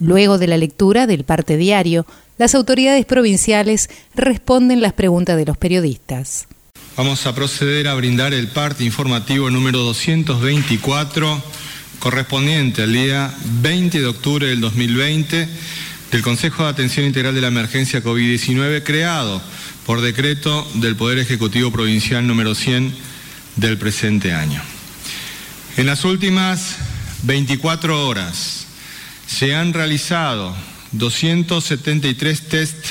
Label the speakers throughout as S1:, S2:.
S1: Luego de la lectura del parte diario, las autoridades provinciales responden las preguntas de los periodistas.
S2: Vamos a proceder a brindar el parte informativo número 224 correspondiente al día 20 de octubre del 2020 del Consejo de Atención Integral de la Emergencia COVID-19 creado por decreto del Poder Ejecutivo Provincial número 100 del presente año. En las últimas 24 horas se han realizado 273 test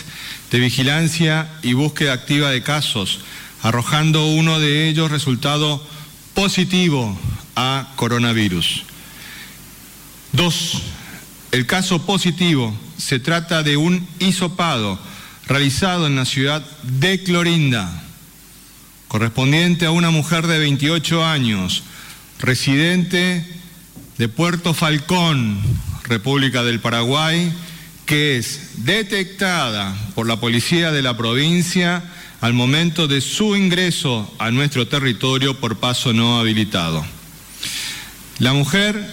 S2: de vigilancia y búsqueda activa de casos, arrojando uno de ellos resultado positivo a coronavirus. Dos, el caso positivo se trata de un hisopado realizado en la ciudad de Clorinda, correspondiente a una mujer de 28 años, residente de Puerto Falcón, República del Paraguay, que es detectada por la policía de la provincia al momento de su ingreso a nuestro territorio por paso no habilitado. La mujer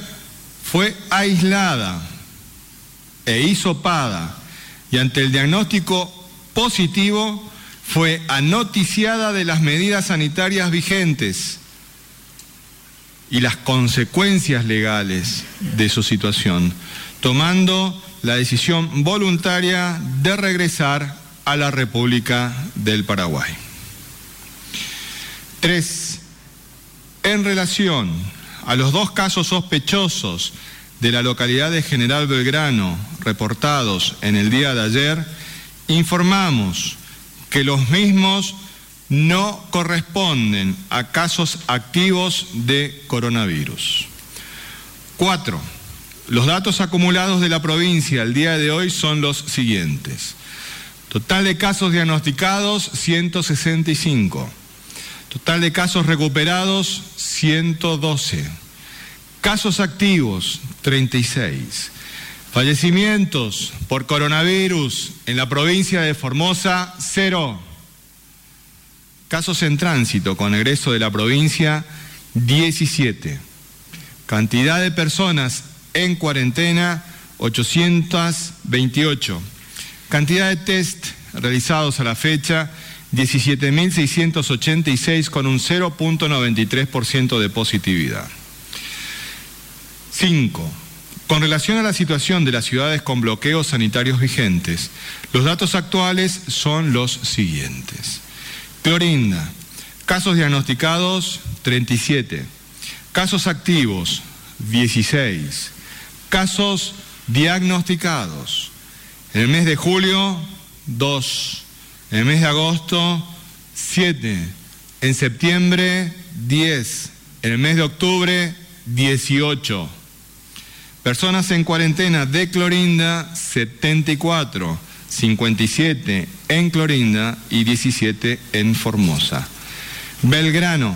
S2: fue aislada e hisopada y ante el diagnóstico positivo fue anoticiada de las medidas sanitarias vigentes y las consecuencias legales de su situación, tomando la decisión voluntaria de regresar a la República del Paraguay. Tres, en relación a los dos casos sospechosos de la localidad de General Belgrano reportados en el día de ayer, informamos que los mismos no corresponden a casos activos de coronavirus. Cuatro, los datos acumulados de la provincia al día de hoy son los siguientes. Total de casos diagnosticados, 165. Total de casos recuperados, 112. Casos activos, 36. Fallecimientos por coronavirus en la provincia de Formosa, cero. Casos en tránsito con egreso de la provincia, 17. Cantidad de personas en cuarentena 828. Cantidad de test realizados a la fecha 17.686 con un 0.93% de positividad. 5. Con relación a la situación de las ciudades con bloqueos sanitarios vigentes, los datos actuales son los siguientes. Clorinda, casos diagnosticados 37, casos activos 16, casos diagnosticados. En el mes de julio, 2. En el mes de agosto, 7. En septiembre, 10. En el mes de octubre, 18. Personas en cuarentena de Clorinda, 74. 57 en Clorinda y 17 en Formosa. Belgrano,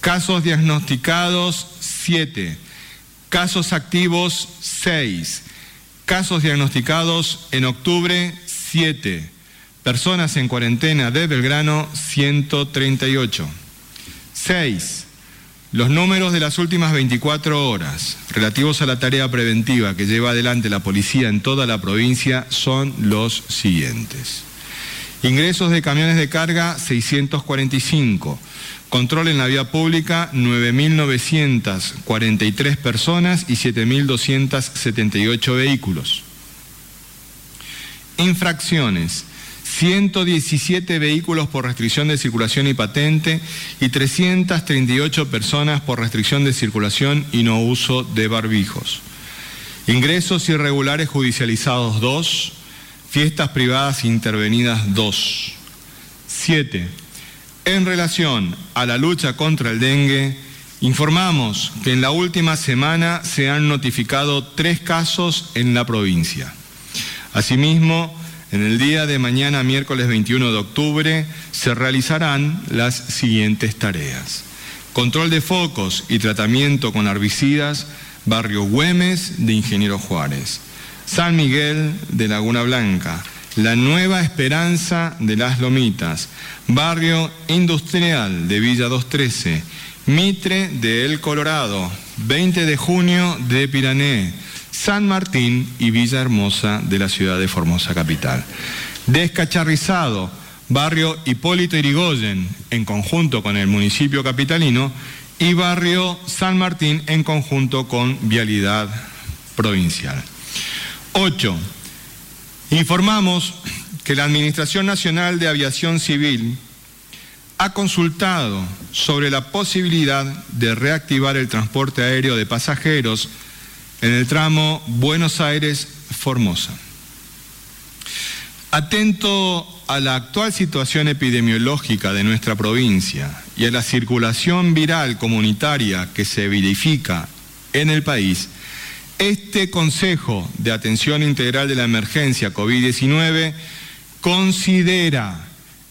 S2: casos diagnosticados, 7 Casos activos 6. Casos diagnosticados en octubre 7. Personas en cuarentena de Belgrano 138. 6. Los números de las últimas 24 horas relativos a la tarea preventiva que lleva adelante la policía en toda la provincia son los siguientes. Ingresos de camiones de carga 645. Control en la vía pública 9.943 personas y 7.278 vehículos. Infracciones. 117 vehículos por restricción de circulación y patente y 338 personas por restricción de circulación y no uso de barbijos. Ingresos irregulares judicializados 2, fiestas privadas intervenidas 2. 7 en relación a la lucha contra el dengue, informamos que en la última semana se han notificado tres casos en la provincia. Asimismo, en el día de mañana, miércoles 21 de octubre, se realizarán las siguientes tareas. Control de focos y tratamiento con herbicidas, barrio Güemes de Ingeniero Juárez. San Miguel de Laguna Blanca, La Nueva Esperanza de las Lomitas, barrio Industrial de Villa 213, Mitre de El Colorado, 20 de junio de Pirané, San Martín y Villa Hermosa de la ciudad de Formosa Capital. Descacharrizado, barrio Hipólito Irigoyen, en conjunto con el municipio capitalino, y barrio San Martín en conjunto con Vialidad Provincial. 8. Informamos que la Administración Nacional de Aviación Civil ha consultado sobre la posibilidad de reactivar el transporte aéreo de pasajeros en el tramo Buenos Aires-Formosa. Atento a la actual situación epidemiológica de nuestra provincia y a la circulación viral comunitaria que se verifica en el país, este Consejo de Atención Integral de la Emergencia COVID-19 considera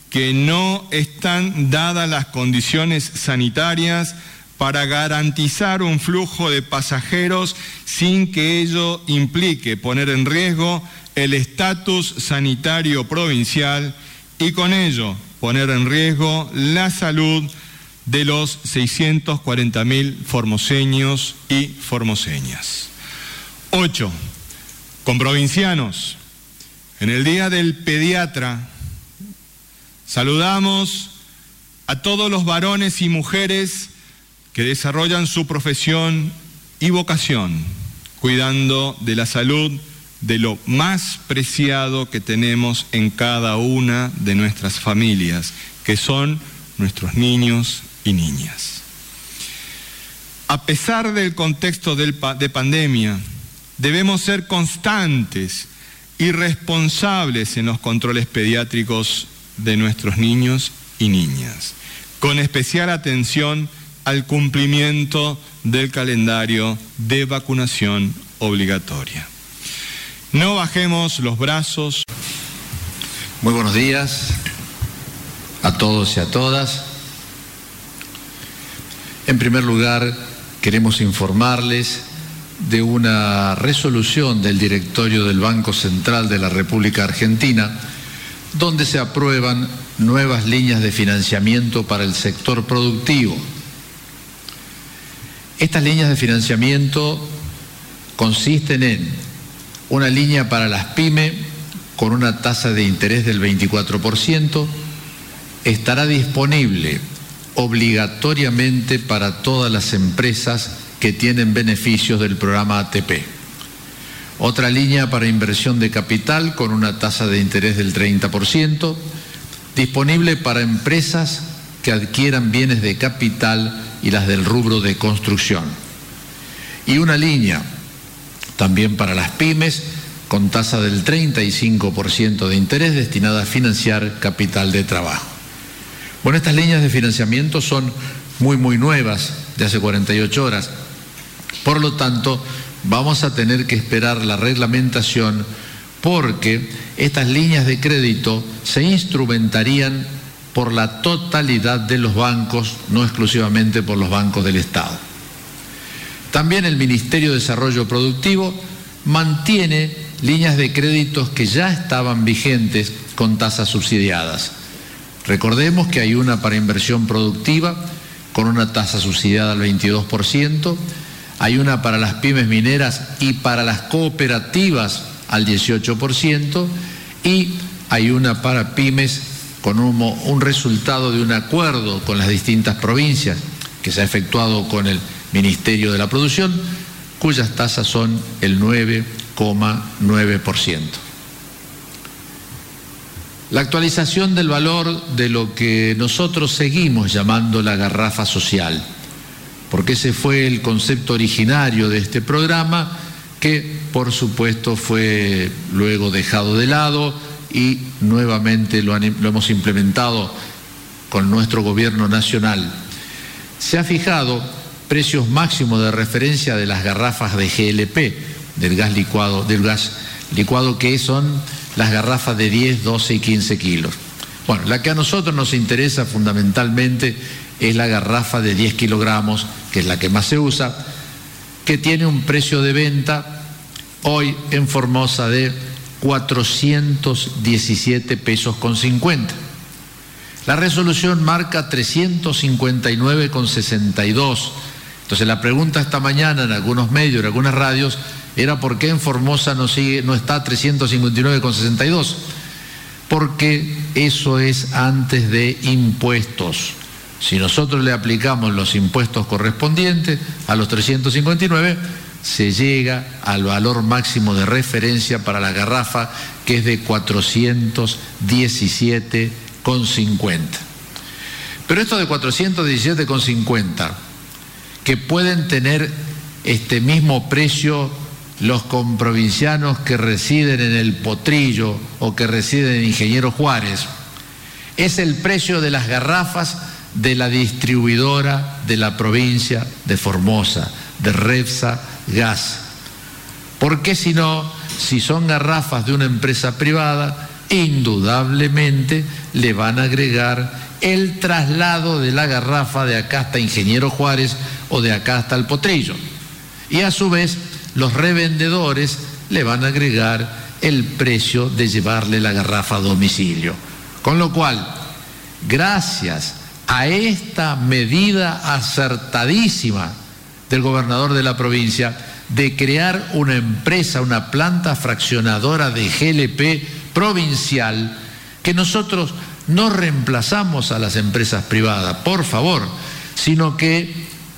S2: que no están dadas las condiciones sanitarias para garantizar un flujo de pasajeros sin que ello implique poner en riesgo el estatus sanitario provincial y con ello poner en riesgo la salud de los 640.000 formoseños y formoseñas. 8. Con provincianos. En el Día del Pediatra saludamos a todos los varones y mujeres que desarrollan su profesión y vocación, cuidando de la salud de lo más preciado que tenemos en cada una de nuestras familias, que son nuestros niños y niñas. A pesar del contexto de pandemia, debemos ser constantes y responsables en los controles pediátricos de nuestros niños y niñas, con especial atención al cumplimiento del calendario de vacunación obligatoria. No bajemos los brazos.
S3: Muy buenos días a todos y a todas. En primer lugar, queremos informarles de una resolución del directorio del Banco Central de la República Argentina, donde se aprueban nuevas líneas de financiamiento para el sector productivo estas líneas de financiamiento consisten en una línea para las pymes con una tasa de interés del 24%, estará disponible obligatoriamente para todas las empresas que tienen beneficios del programa ATP. Otra línea para inversión de capital con una tasa de interés del 30%, disponible para empresas que adquieran bienes de capital y las del rubro de construcción. Y una línea también para las pymes con tasa del 35% de interés destinada a financiar capital de trabajo. Bueno, estas líneas de financiamiento son muy, muy nuevas, de hace 48 horas. Por lo tanto, vamos a tener que esperar la reglamentación porque estas líneas de crédito se instrumentarían por la totalidad de los bancos, no exclusivamente por los bancos del Estado. También el Ministerio de Desarrollo Productivo mantiene líneas de créditos que ya estaban vigentes con tasas subsidiadas. Recordemos que hay una para inversión productiva con una tasa subsidiada al 22%, hay una para las pymes mineras y para las cooperativas al 18% y hay una para pymes con un, resultado de un acuerdo con las distintas provincias que se ha efectuado con el Ministerio de la Producción, cuyas tasas son el 9,9%. La actualización del valor de lo que nosotros seguimos llamando la garrafa social, porque ese fue el concepto originario de este programa que por supuesto fue luego dejado de lado y nuevamente lo, hemos implementado con nuestro gobierno nacional. Se ha fijado precios máximos de referencia de las garrafas de GLP, del gas licuado, del gas licuado que son las garrafas de 10, 12 y 15 kilos. Bueno, la que a nosotros nos interesa fundamentalmente es la garrafa de 10 kilogramos, que es la que más se usa, que tiene un precio de venta hoy en Formosa de 417 pesos con 50. La resolución marca 359,62. Entonces la pregunta esta mañana en algunos medios, en algunas radios, era por qué en Formosa no, sigue, no está 359,62. Porque eso es antes de impuestos. Si nosotros le aplicamos los impuestos correspondientes a los 359, se llega al valor máximo de referencia para la garrafa, que es de 417,50. Pero esto de 417,50, que pueden tener este mismo precio los comprovincianos que residen en el Potrillo o que residen en Ingeniero Juárez, es el precio de las garrafas de la distribuidora de la provincia de Formosa, de Repsa Gas. Porque si no, si son garrafas de una empresa privada, indudablemente le van a agregar el traslado de la garrafa de acá hasta Ingeniero Juárez o de acá hasta el Potrillo. Y a su vez, los revendedores le van a agregar el precio de llevarle la garrafa a domicilio. Con lo cual, gracias a esta medida acertadísima del gobernador de la provincia de crear una empresa, una planta fraccionadora de GLP provincial, que nosotros no reemplazamos a las empresas privadas, por favor, sino que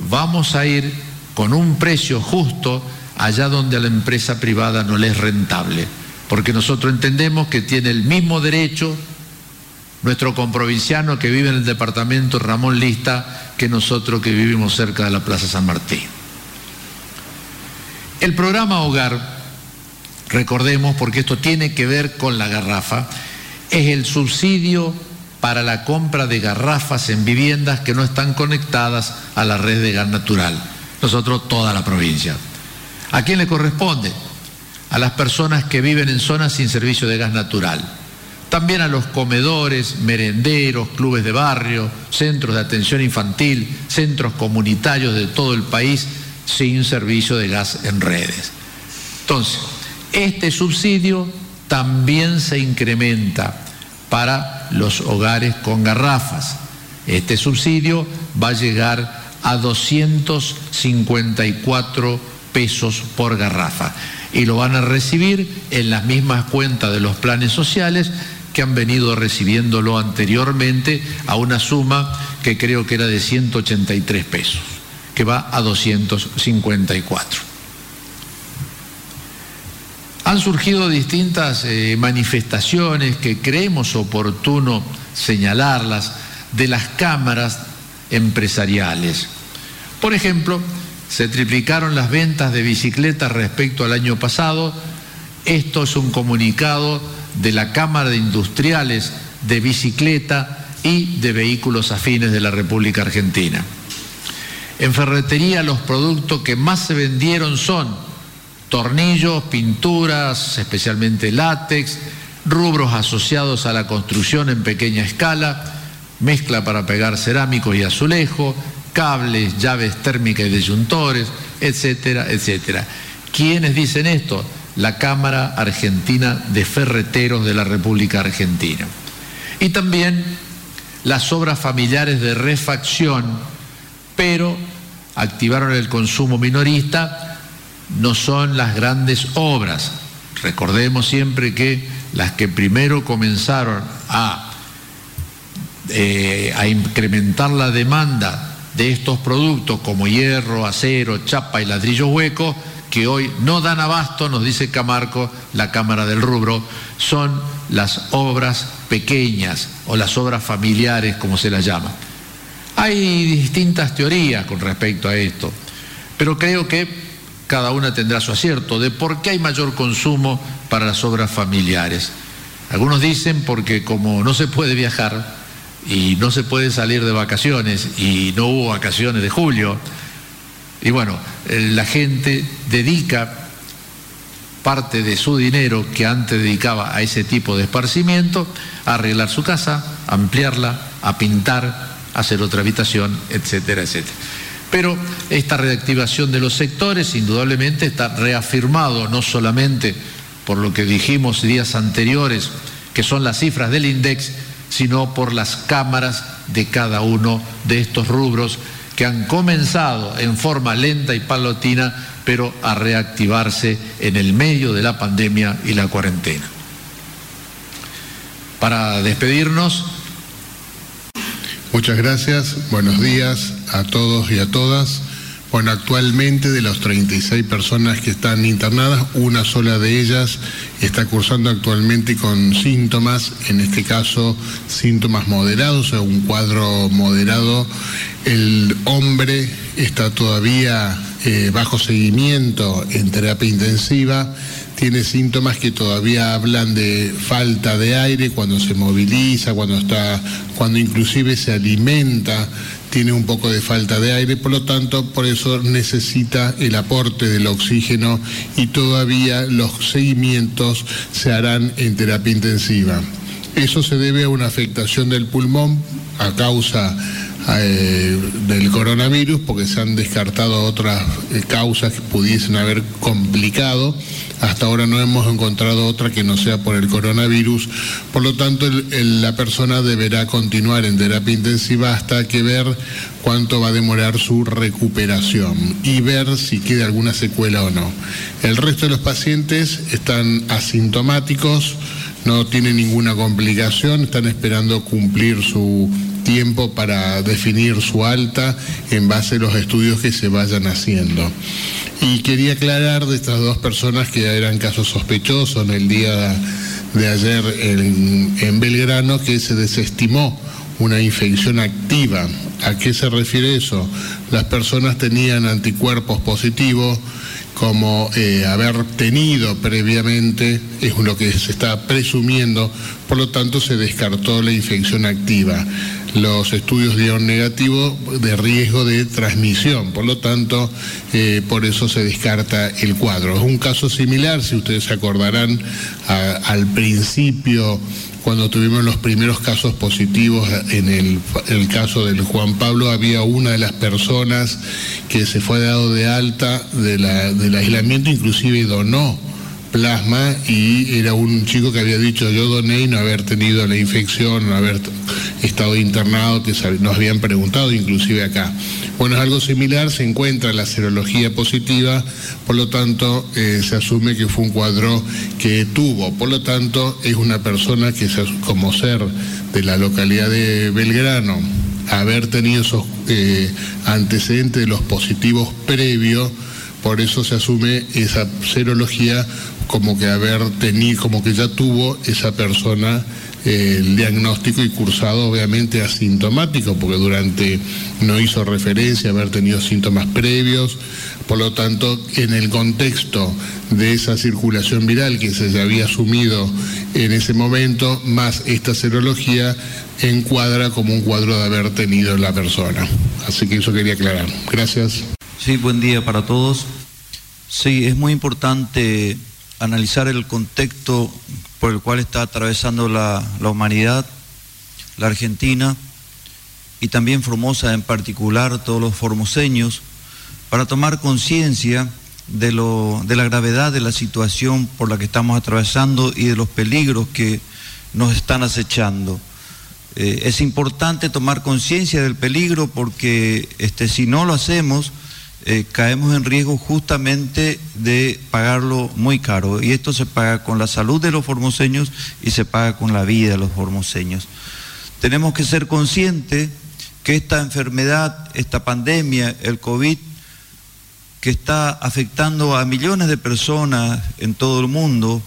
S3: vamos a ir con un precio justo allá donde a la empresa privada no le es rentable, porque nosotros entendemos que tiene el mismo derecho nuestro comprovinciano que vive en el departamento Ramón Lista que nosotros que vivimos cerca de la Plaza San Martín. El programa Hogar, recordemos, porque esto tiene que ver con la garrafa, es el subsidio para la compra de garrafas en viviendas que no están conectadas a la red de gas natural. Nosotros toda la provincia. ¿A quién le corresponde? A las personas que viven en zonas sin servicio de gas natural. También a los comedores, merenderos, clubes de barrio, centros de atención infantil, centros comunitarios de todo el país sin servicio de gas en redes. Entonces, este subsidio también se incrementa para los hogares con garrafas. Este subsidio va a llegar a 254 pesos por garrafa y lo van a recibir en las mismas cuentas de los planes sociales que han venido recibiéndolo anteriormente a una suma que creo que era de 183 pesos, que va a 254. Han surgido distintas eh, manifestaciones que creemos oportuno señalarlas de las cámaras empresariales. Por ejemplo, se triplicaron las ventas de bicicletas respecto al año pasado. Esto es un comunicado de la Cámara de Industriales de Bicicleta y de Vehículos Afines de la República Argentina. En ferretería los productos que más se vendieron son tornillos, pinturas, especialmente látex, rubros asociados a la construcción en pequeña escala, mezcla para pegar cerámicos y azulejo, cables, llaves térmicas y disyuntores, etcétera, etcétera. ¿Quiénes dicen esto? La Cámara Argentina de Ferreteros de la República Argentina. Y también las obras familiares de refacción, pero activaron el consumo minorista, no son las grandes obras. Recordemos siempre que las que primero comenzaron a, eh, a incrementar la demanda de estos productos como hierro, acero, chapa y ladrillo hueco, que hoy no dan abasto, nos dice Camarco, la Cámara del Rubro, son las obras pequeñas o las obras familiares, como se las llama. Hay distintas teorías con respecto a esto, pero creo que cada una tendrá su acierto de por qué hay mayor consumo para las obras familiares. Algunos dicen porque como no se puede viajar y no se puede salir de vacaciones y no hubo vacaciones de julio, y bueno, eh, la gente dedica parte de su dinero que antes dedicaba a ese tipo de esparcimiento, a arreglar su casa, a ampliarla, a pintar, a hacer otra habitación, etcétera, etcétera. Pero esta reactivación de los sectores indudablemente está reafirmado no solamente por lo que dijimos días anteriores, que son las cifras del INDEX, sino por las cámaras de cada uno de estos rubros que han comenzado en forma lenta y palotina, pero a reactivarse en el medio de la pandemia y la cuarentena. Para despedirnos.
S4: Muchas gracias, buenos días a todos y a todas. Bueno, actualmente de las 36 personas que están internadas, una sola de ellas está cursando actualmente con síntomas, en este caso síntomas moderados, o un cuadro moderado. El hombre está todavía eh, bajo seguimiento en terapia intensiva, tiene síntomas que todavía hablan de falta de aire cuando se moviliza, cuando está, cuando inclusive se alimenta tiene un poco de falta de aire, por lo tanto, por eso necesita el aporte del oxígeno y todavía los seguimientos se harán en terapia intensiva. Eso se debe a una afectación del pulmón a causa eh, del coronavirus, porque se han descartado otras eh, causas que pudiesen haber complicado hasta ahora no hemos encontrado otra que no sea por el coronavirus. Por lo tanto, la persona deberá continuar en terapia intensiva hasta que ver cuánto va a demorar su recuperación y ver si queda alguna secuela o no. El resto de los pacientes están asintomáticos, no tienen ninguna complicación, están esperando cumplir su tiempo para definir su alta en base a los estudios que se vayan haciendo. Y quería aclarar de estas dos personas que eran casos sospechosos en el día de ayer en, Belgrano que se desestimó una infección activa. ¿A qué se refiere eso? Las personas tenían anticuerpos positivos como eh, haber tenido previamente, es lo que se está presumiendo, por lo tanto se descartó la infección activa los estudios dieron negativo de riesgo de transmisión, por lo tanto, eh, por eso se descarta el cuadro. Es un caso similar, si ustedes se acordarán, al principio cuando tuvimos los primeros casos positivos en el, caso del Juan Pablo, había una de las personas que se fue dado de alta del aislamiento, inclusive donó plasma y era un chico que había dicho yo doné y no haber tenido la infección, no haber estado internado, que nos habían preguntado inclusive acá. Bueno, es algo similar, se encuentra la serología positiva, por lo tanto eh, se asume que fue un cuadro que tuvo, por lo tanto es una persona que como ser de la localidad de Belgrano, haber tenido esos eh, antecedentes de los positivos previos, por eso se asume esa serología como que haber tenido, como que ya tuvo esa persona eh, el diagnóstico y cursado obviamente asintomático, porque durante no hizo referencia a haber tenido síntomas previos, por lo tanto, en el contexto de esa circulación viral que se había asumido en ese momento, más esta serología, encuadra como un cuadro de haber tenido la persona. Así que eso quería aclarar. Gracias.
S5: Sí, buen día para todos. Sí, es muy importante analizar el contexto por el cual está atravesando la, humanidad, la Argentina y también Formosa en particular, todos los formoseños, para tomar conciencia de, de la gravedad de la situación por la que estamos atravesando y de los peligros que nos están acechando. Eh, es importante tomar conciencia del peligro porque este, si no lo hacemos, eh, caemos en riesgo justamente de pagarlo muy caro. Y esto se paga con la salud de los formoseños y se paga con la vida de los formoseños. Tenemos que ser conscientes que esta enfermedad, esta pandemia, el COVID, que está afectando a millones de personas en todo el mundo,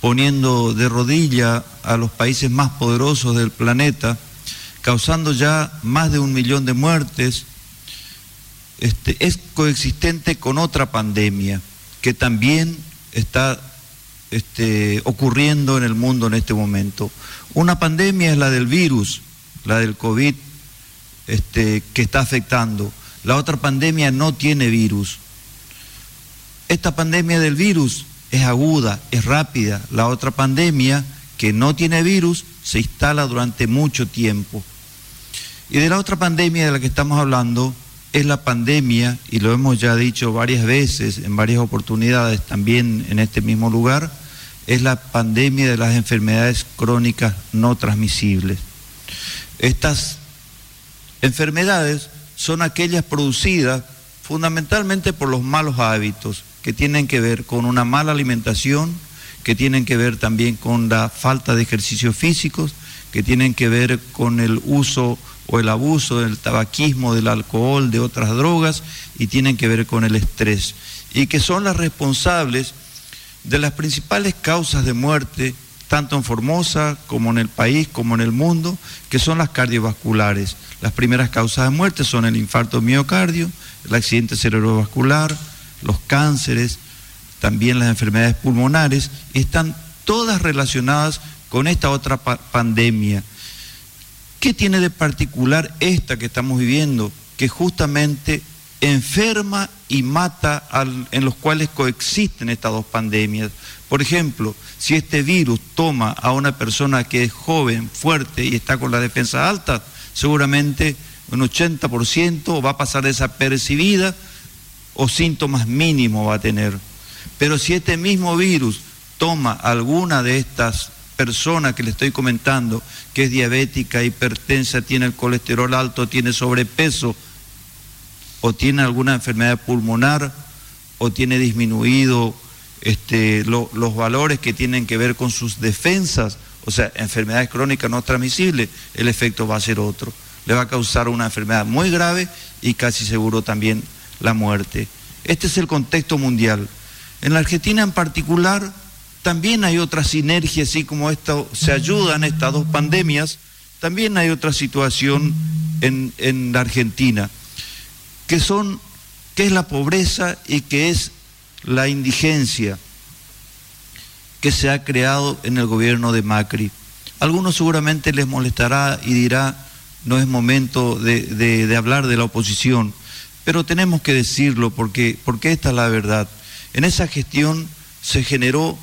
S5: poniendo de rodilla a los países más poderosos del planeta, causando ya más de un millón de muertes, este, es coexistente con otra pandemia que también está este, ocurriendo en el mundo en este momento. Una pandemia es la del virus, la del COVID, este, que está afectando. La otra pandemia no tiene virus. Esta pandemia del virus es aguda, es rápida. La otra pandemia, que no tiene virus, se instala durante mucho tiempo. Y de la otra pandemia de la que estamos hablando es la pandemia, y lo hemos ya dicho varias veces, en varias oportunidades, también en este mismo lugar, es la pandemia de las enfermedades crónicas no transmisibles. Estas enfermedades son aquellas producidas fundamentalmente por los malos hábitos que tienen que ver con una mala alimentación, que tienen que ver también con la falta de ejercicios físicos, que tienen que ver con el uso o el abuso del tabaquismo, del alcohol, de otras drogas, y tienen que ver con el estrés, y que son las responsables de las principales causas de muerte, tanto en Formosa como en el país, como en el mundo, que son las cardiovasculares. Las primeras causas de muerte son el infarto miocardio, el accidente cerebrovascular, los cánceres, también las enfermedades pulmonares, están todas relacionadas con esta otra pandemia. ¿Qué tiene de particular esta que estamos viviendo? Que justamente enferma y mata en los cuales coexisten estas dos pandemias. Por ejemplo, si este virus toma a una persona que es joven, fuerte y está con la defensa alta, seguramente un 80% va a pasar desapercibida o síntomas mínimos va a tener. Pero si este mismo virus toma alguna de estas personas que le estoy comentando, que es diabética, hipertensa, tiene el colesterol alto, tiene sobrepeso, o tiene alguna enfermedad pulmonar, o tiene disminuido este, los valores que tienen que ver con sus defensas, o sea, enfermedades crónicas no transmisibles, el efecto va a ser otro. Le va a causar una enfermedad muy grave y casi seguro también la muerte. Este es el contexto mundial. En la Argentina en particular también hay otra sinergia, así como esto se ayudan estas dos pandemias, también hay otra situación en, en la Argentina, que son, que es la pobreza y que es la indigencia que se ha creado en el gobierno de Macri. algunos seguramente les molestará y dirá, no es momento de, de hablar de la oposición, pero tenemos que decirlo porque, porque esta es la verdad. En esa gestión se generó,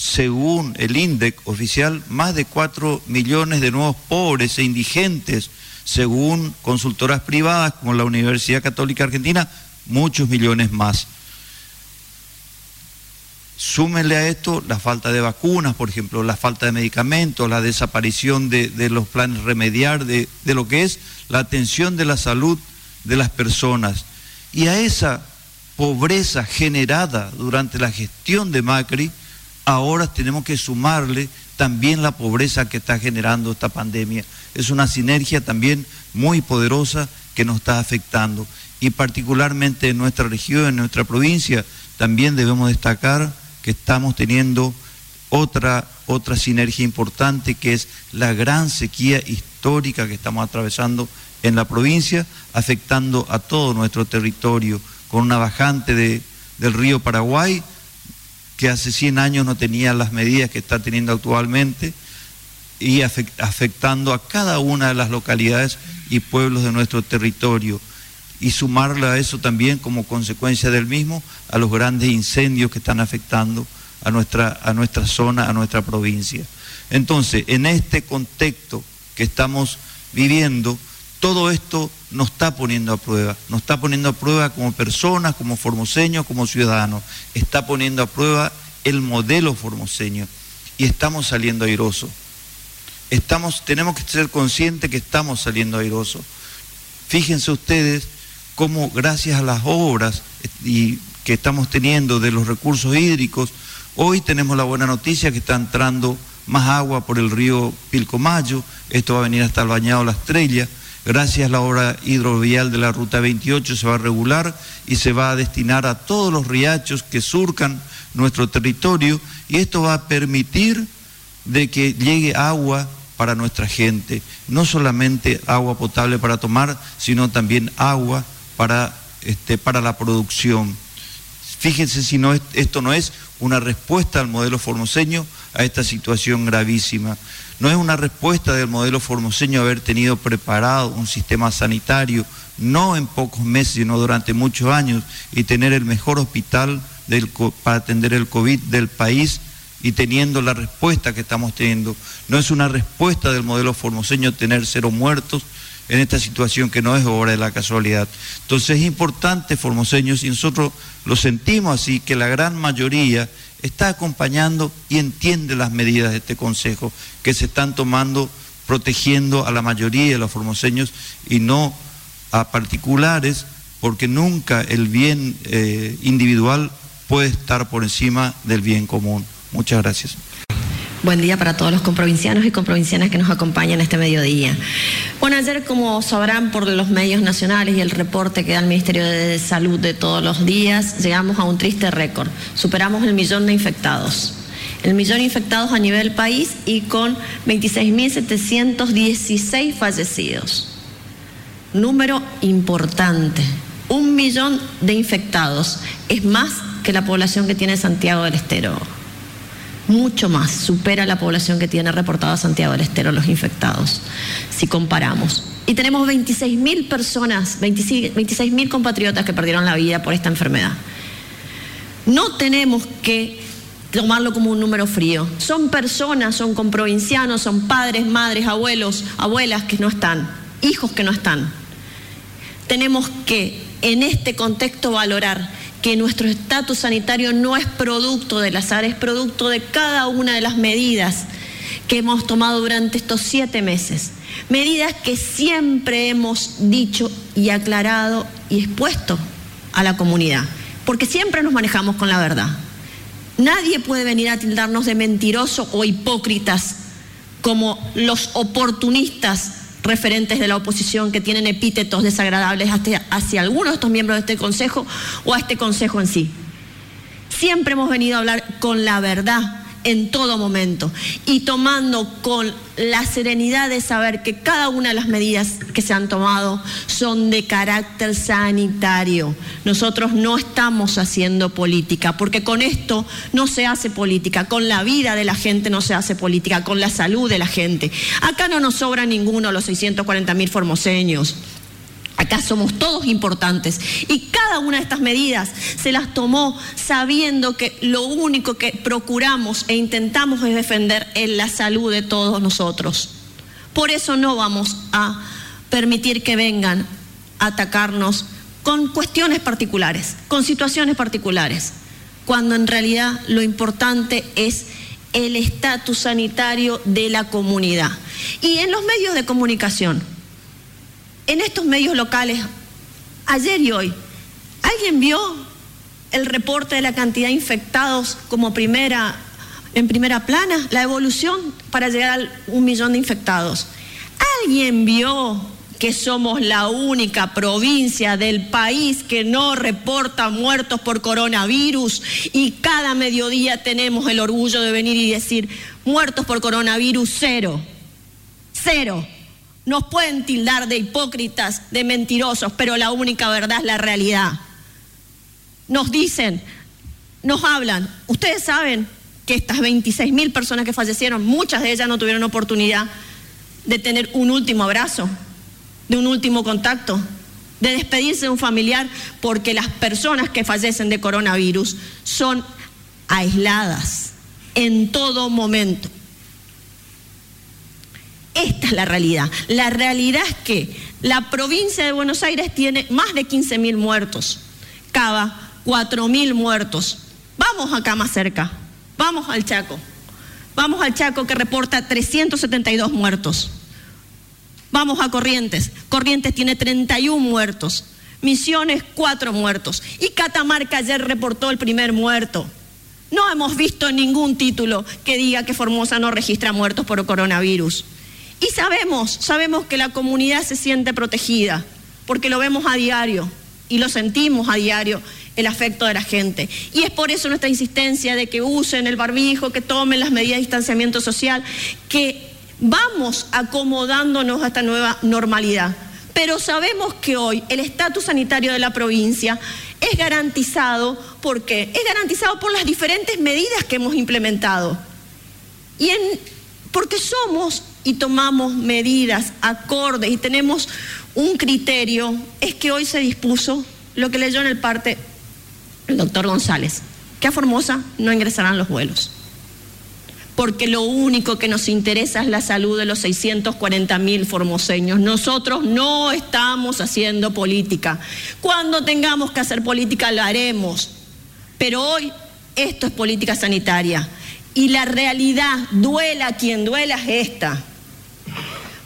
S5: según el INDEC oficial, más de 4 millones de nuevos pobres e indigentes, según consultoras privadas como la Universidad Católica Argentina, muchos millones más. Súmenle a esto la falta de vacunas, por ejemplo, la falta de medicamentos, la desaparición de, los planes remediar, de lo que es la atención de la salud de las personas. Y a esa pobreza generada durante la gestión de Macri, ahora tenemos que sumarle también la pobreza que está generando esta pandemia. Es una sinergia también muy poderosa que nos está afectando. Y particularmente en nuestra región, en nuestra provincia, también debemos destacar que estamos teniendo otra, otra sinergia importante que es la gran sequía histórica que estamos atravesando en la provincia, afectando a todo nuestro territorio, con una bajante de, del río Paraguay, que hace 100 años no tenía las medidas que está teniendo actualmente, y afectando a cada una de las localidades y pueblos de nuestro territorio. Y sumarle a eso también, como consecuencia del mismo, a los grandes incendios que están afectando a nuestra, a nuestra zona, a nuestra provincia. Entonces, en este contexto que estamos viviendo, todo esto nos está poniendo a prueba, nos está poniendo a prueba como personas, como formoseños, como ciudadanos, está poniendo a prueba el modelo formoseño. Y estamos saliendo airosos. Estamos, tenemos que ser conscientes que estamos saliendo airosos. Fíjense ustedes cómo gracias a las obras y que estamos teniendo de los recursos hídricos, hoy tenemos la buena noticia que está entrando más agua por el río Pilcomayo, esto va a venir hasta el bañado La Estrella, Gracias a la obra hidrovial de la Ruta 28 se va a regular y se va a destinar a todos los riachos que surcan nuestro territorio y esto va a permitir de que llegue agua para nuestra gente, no solamente agua potable para tomar, sino también agua para, este, para la producción. Fíjense si no, esto no es una respuesta al modelo formoseño a esta situación gravísima. No es una respuesta del modelo formoseño haber tenido preparado un sistema sanitario, no en pocos meses, sino durante muchos años, y tener el mejor hospital para atender el COVID del país y teniendo la respuesta que estamos teniendo. No es una respuesta del modelo formoseño tener cero muertos en esta situación que no es obra de la casualidad. Entonces es importante, formoseños, y nosotros lo sentimos así, que la gran mayoría está acompañando y entiende las medidas de este Consejo que se están tomando protegiendo a la mayoría de los formoseños y no a particulares, porque nunca el bien eh, individual puede estar por encima del bien común. Muchas gracias.
S6: Buen día para todos los comprovincianos y comprovincianas que nos acompañan este mediodía. Bueno, ayer, como sabrán por los medios nacionales y el reporte que da el Ministerio de Salud de todos los días, llegamos a un triste récord. Superamos el millón de infectados. El millón de infectados a nivel país y con 26.716 fallecidos. Número importante. Un millón de infectados es más que la población que tiene Santiago del Estero mucho más, supera la población que tiene reportado Santiago del Estero los infectados, si comparamos. Y tenemos 26 mil personas, 26 mil compatriotas que perdieron la vida por esta enfermedad. No tenemos que tomarlo como un número frío. Son personas, son comprovincianos, son padres, madres, abuelos, abuelas que no están, hijos que no están. Tenemos que en este contexto valorar que nuestro estatus sanitario no es producto del azar, es producto de cada una de las medidas que hemos tomado durante estos siete meses. Medidas que siempre hemos dicho y aclarado y expuesto a la comunidad, porque siempre nos manejamos con la verdad. Nadie puede venir a tildarnos de mentirosos o hipócritas como los oportunistas referentes de la oposición que tienen epítetos desagradables hacia, algunos de estos miembros de este Consejo o a este Consejo en sí. Siempre hemos venido a hablar con la verdad en todo momento y tomando con la serenidad de saber que cada una de las medidas que se han tomado son de carácter sanitario. Nosotros no estamos haciendo política, porque con esto no se hace política, con la vida de la gente no se hace política, con la salud de la gente. Acá no nos sobra ninguno los 640 mil formoseños. Acá somos todos importantes y cada una de estas medidas se las tomó sabiendo que lo único que procuramos e intentamos es defender la salud de todos nosotros. Por eso no vamos a permitir que vengan a atacarnos con cuestiones particulares, con situaciones particulares, cuando en realidad lo importante es el estatus sanitario de la comunidad. Y en los medios de comunicación, en estos medios locales, ayer y hoy, ¿alguien vio el reporte de la cantidad de infectados como primera, en primera plana? La evolución para llegar a un millón de infectados. ¿Alguien vio que somos la única provincia del país que no reporta muertos por coronavirus y cada mediodía tenemos el orgullo de venir y decir muertos por coronavirus cero, cero. Nos pueden tildar de hipócritas, de mentirosos, pero la única verdad es la realidad. Nos dicen, nos hablan, ustedes saben que estas 26 mil personas que fallecieron, muchas de ellas no tuvieron oportunidad de tener un último abrazo, de un último contacto, de despedirse de un familiar, porque las personas que fallecen de coronavirus son aisladas en todo momento. Esta es la realidad. La realidad es que la provincia de Buenos Aires tiene más de 15 mil muertos, Cava 4 mil muertos. Vamos acá más cerca, vamos al Chaco. Vamos al Chaco que reporta 372 muertos. Vamos a Corrientes. Corrientes tiene 31 muertos. Misiones, 4 muertos. Y Catamarca ayer reportó el primer muerto. No hemos visto ningún título que diga que Formosa no registra muertos por coronavirus. Y sabemos, sabemos que la comunidad se siente protegida, porque lo vemos a diario y lo sentimos a diario el afecto de la gente. Y es por eso nuestra insistencia de que usen el barbijo, que tomen las medidas de distanciamiento social, que vamos acomodándonos a esta nueva normalidad. Pero sabemos que hoy el estatus sanitario de la provincia es garantizado porque es garantizado por las diferentes medidas que hemos implementado. Y en, porque somos y tomamos medidas acordes y tenemos un criterio, es que hoy se dispuso lo que leyó en el parte el doctor González. que a Formosa no ingresarán los vuelos. Porque lo único que nos interesa es la salud de los 640 mil formoseños. Nosotros no estamos haciendo política. Cuando tengamos que hacer política lo haremos. Pero hoy esto es política sanitaria. Y la realidad, duela quien duela, es esta.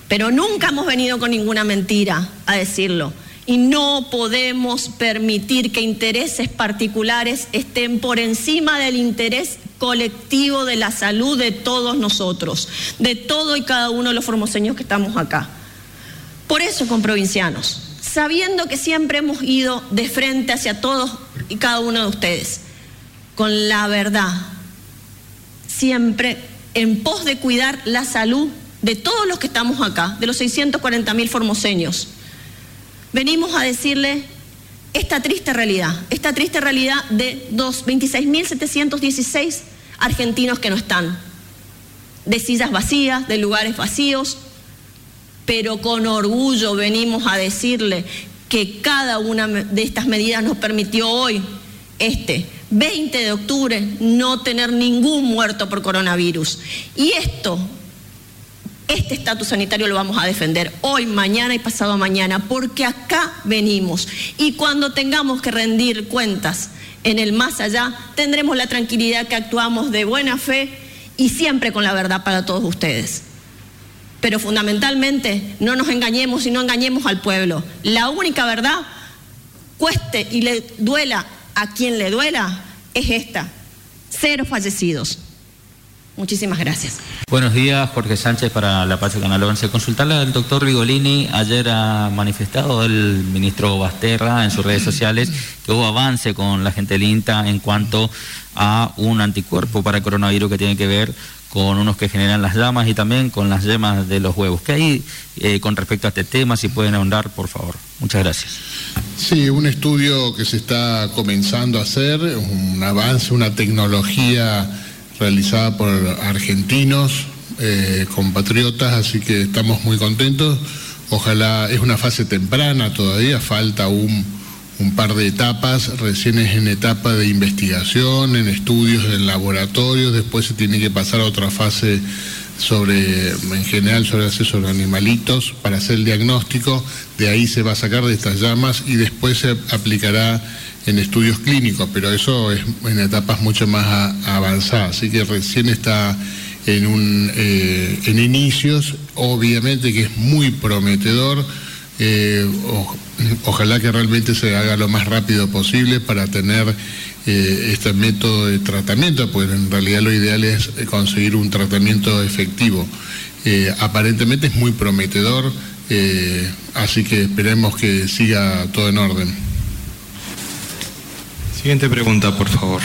S6: Pero nunca hemos venido con ninguna mentira a decirlo. Y no podemos permitir que intereses particulares estén por encima del interés colectivo de la salud de todos nosotros, de todo y cada uno de los formoseños que estamos acá. Por eso con provincianos, sabiendo que siempre hemos ido de frente hacia todos y cada uno de ustedes, con la verdad, siempre en pos de cuidar la salud de todos los que estamos acá, de los 640 mil formoseños venimos a decirle esta triste realidad, esta triste realidad de 26.716 argentinos que no están, de sillas vacías, de lugares vacíos, pero con orgullo venimos a decirle que cada una de estas medidas nos permitió hoy, este 20 de octubre, no tener ningún muerto por coronavirus. Y esto este estatus sanitario lo vamos a defender hoy, mañana y pasado mañana, porque acá venimos. Y cuando tengamos que rendir cuentas en el más allá, tendremos la tranquilidad que actuamos de buena fe y siempre con la verdad para todos ustedes. Pero fundamentalmente no nos engañemos y no engañemos al pueblo. La única verdad, cueste y le duela a quien le duela, es esta. Cero fallecidos. Muchísimas gracias.
S7: Buenos días, Jorge Sánchez para La Paz de Canal 11. Consultarle al doctor Rigolini. Ayer ha manifestado el ministro Basterra en sus redes sociales que hubo avance con la gente del INTA en cuanto a un anticuerpo para el coronavirus que tiene que ver con unos que generan las llamas y también con las yemas de los huevos. ¿Qué hay eh, con respecto a este tema? Si pueden ahondar, por favor. Muchas gracias.
S4: Sí, un estudio que se está comenzando a hacer, un avance, una tecnología realizada por argentinos, eh, compatriotas, así que estamos muy contentos. Ojalá, es una fase temprana todavía, falta un, un par de etapas, recién es en etapa de investigación, en estudios en laboratorio, después se tiene que pasar a otra fase sobre, en general sobre acceso a animalitos para hacer el diagnóstico, de ahí se va a sacar de estas llamas y después se aplicará en estudios clínicos, pero eso es en etapas mucho más avanzadas, así que recién está en, un, eh, en inicios, obviamente que es muy prometedor, eh, ojalá que realmente se haga lo más rápido posible para tener eh, este método de tratamiento, pues en realidad lo ideal es conseguir un tratamiento efectivo. aparentemente es muy prometedor, así que esperemos que siga todo en orden.
S2: Siguiente pregunta, por favor.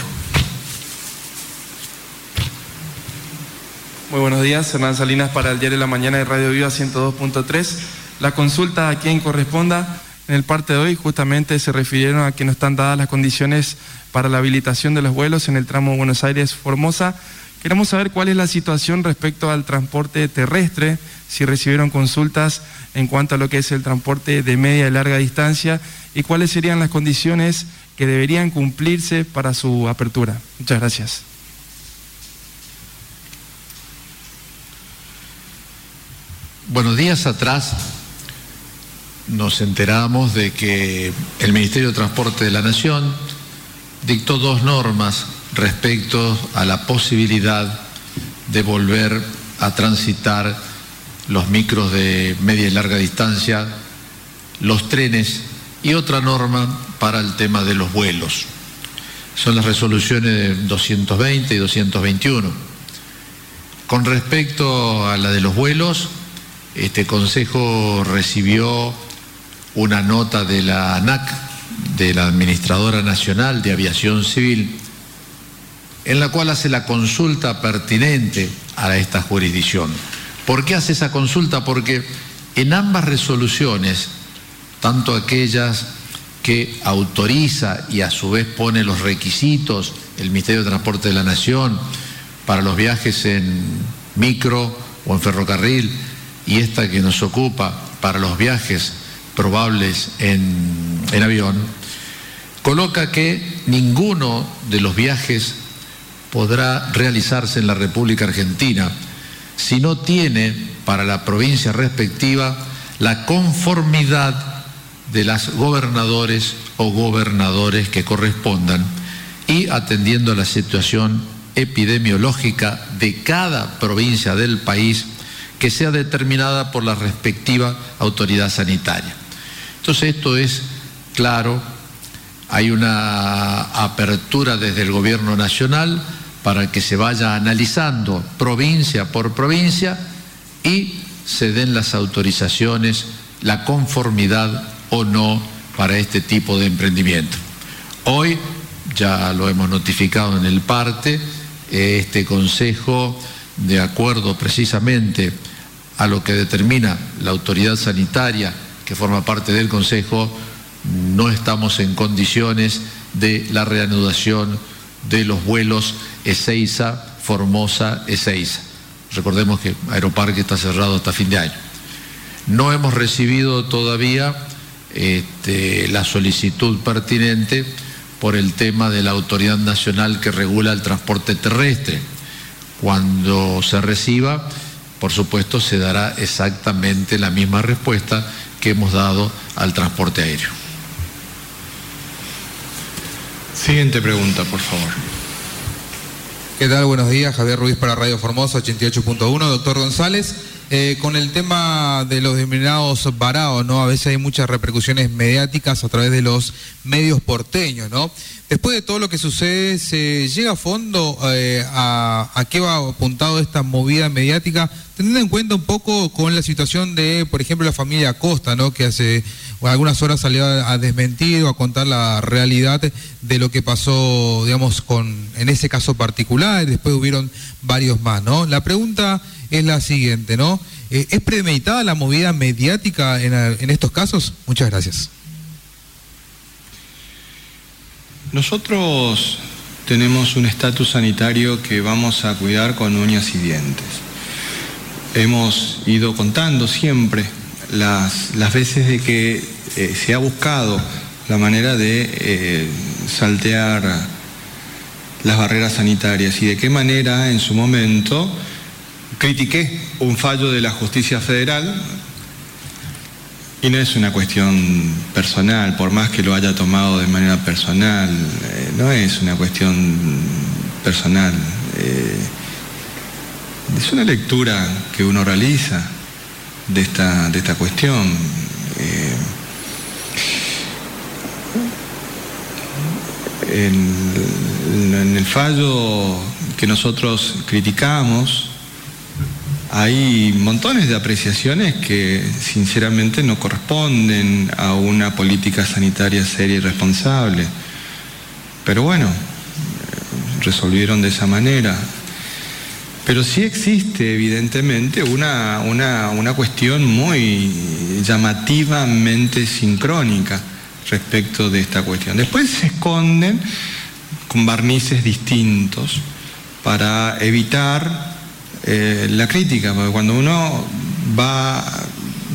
S8: Muy buenos días, Hernán Salinas para el Diario de la Mañana de Radio Viva 102.3. La consulta a quien corresponda en el parte de hoy justamente se refirieron a que no están dadas las condiciones para la habilitación de los vuelos en el tramo Buenos Aires-Formosa. Queremos saber cuál es la situación respecto al transporte terrestre, si recibieron consultas en cuanto a lo que es el transporte de media y larga distancia y cuáles serían las condiciones que deberían cumplirse para su apertura. Muchas gracias.
S3: Buenos días atrás nos enteramos de que el Ministerio de Transporte de la Nación dictó dos normas respecto a la posibilidad de volver a transitar los micros de media y larga distancia, los trenes y otra norma para el tema de los vuelos. Son las resoluciones 220 y 221. Con respecto a la de los vuelos, este Consejo recibió una nota de la ANAC, de la Administradora Nacional de Aviación Civil, en la cual hace la consulta pertinente a esta jurisdicción. ¿Por qué hace esa consulta? Porque en ambas resoluciones, tanto aquellas que autoriza y a su vez pone los requisitos el Ministerio de Transporte de la Nación para los viajes en micro o en ferrocarril y esta que nos ocupa para los viajes probables en, avión, coloca que ninguno de los viajes podrá realizarse en la República Argentina si no tiene para la provincia respectiva la conformidad de las gobernadores o gobernadores que correspondan y atendiendo a la situación epidemiológica de cada provincia del país que sea determinada por la respectiva autoridad sanitaria. Entonces esto es claro, hay una apertura desde el gobierno nacional para que se vaya analizando provincia por provincia y se den las autorizaciones, la conformidad o no para este tipo de emprendimiento. Hoy, ya lo hemos notificado en el parte, este Consejo, de acuerdo precisamente a lo que determina la autoridad sanitaria que forma parte del Consejo, no estamos en condiciones de la reanudación de los vuelos Ezeiza, Formosa, Ezeiza. Recordemos que Aeroparque está cerrado hasta fin de año. No hemos recibido todavía este, la solicitud pertinente por el tema de la autoridad nacional que regula el transporte terrestre. Cuando se reciba, por supuesto, se dará exactamente la misma respuesta que hemos dado al transporte aéreo.
S2: Siguiente pregunta, por favor.
S9: ¿Qué tal? Buenos días. Javier Ruiz para Radio Formosa 88.1. Doctor González, eh, con el tema de los denominados varados, ¿no? A veces hay muchas repercusiones mediáticas a través de los medios porteños, ¿no? Después de todo lo que sucede, ¿se llega a fondo eh, a, qué va apuntado esta movida mediática? Teniendo en cuenta un poco con la situación de, por ejemplo, la familia Costa, ¿no? Que hace algunas horas salió a, a desmentir o a contar la realidad de lo que pasó, digamos, con en ese caso particular, y después hubieron varios más, ¿no? La pregunta es la siguiente, ¿no? Eh, ¿Es premeditada la movida mediática en, estos casos? Muchas gracias.
S2: Nosotros tenemos un estatus sanitario que vamos a cuidar con uñas y dientes. Hemos ido contando siempre las, las veces de que eh, se ha buscado la manera de eh, saltear las barreras sanitarias y de qué manera en su momento critiqué un fallo de la justicia federal y no es una cuestión personal, por más que lo haya tomado de manera personal, eh, no es una cuestión personal. Eh, es una lectura que uno realiza de esta, de esta cuestión. Eh, en, en el fallo que nosotros criticamos, hay montones de apreciaciones que sinceramente no corresponden a una política sanitaria seria y responsable. Pero bueno, resolvieron de esa manera. Pero sí existe evidentemente una, una, una cuestión muy llamativamente sincrónica respecto de esta cuestión. Después se esconden con barnices distintos para evitar eh, la crítica, porque cuando uno va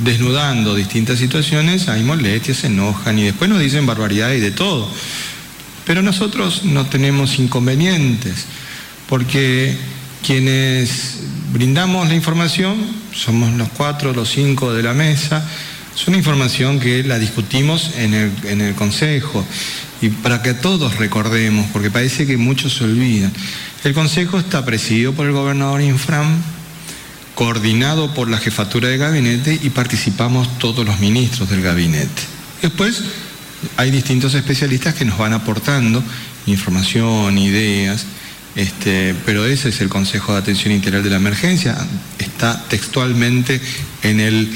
S2: desnudando distintas situaciones, hay molestias, se enojan y después nos dicen barbaridades y de todo. Pero nosotros no tenemos inconvenientes, porque quienes brindamos la información somos los cuatro, los cinco de la mesa, es una información que la discutimos en el, en el Consejo y para que todos recordemos, porque parece que muchos se olvidan. El Consejo está presidido por el gobernador Infram, coordinado por la jefatura de gabinete y participamos todos los ministros del gabinete. Después hay distintos especialistas que nos van aportando información, ideas, este, pero ese es el Consejo de Atención Integral de la Emergencia, está textualmente en el,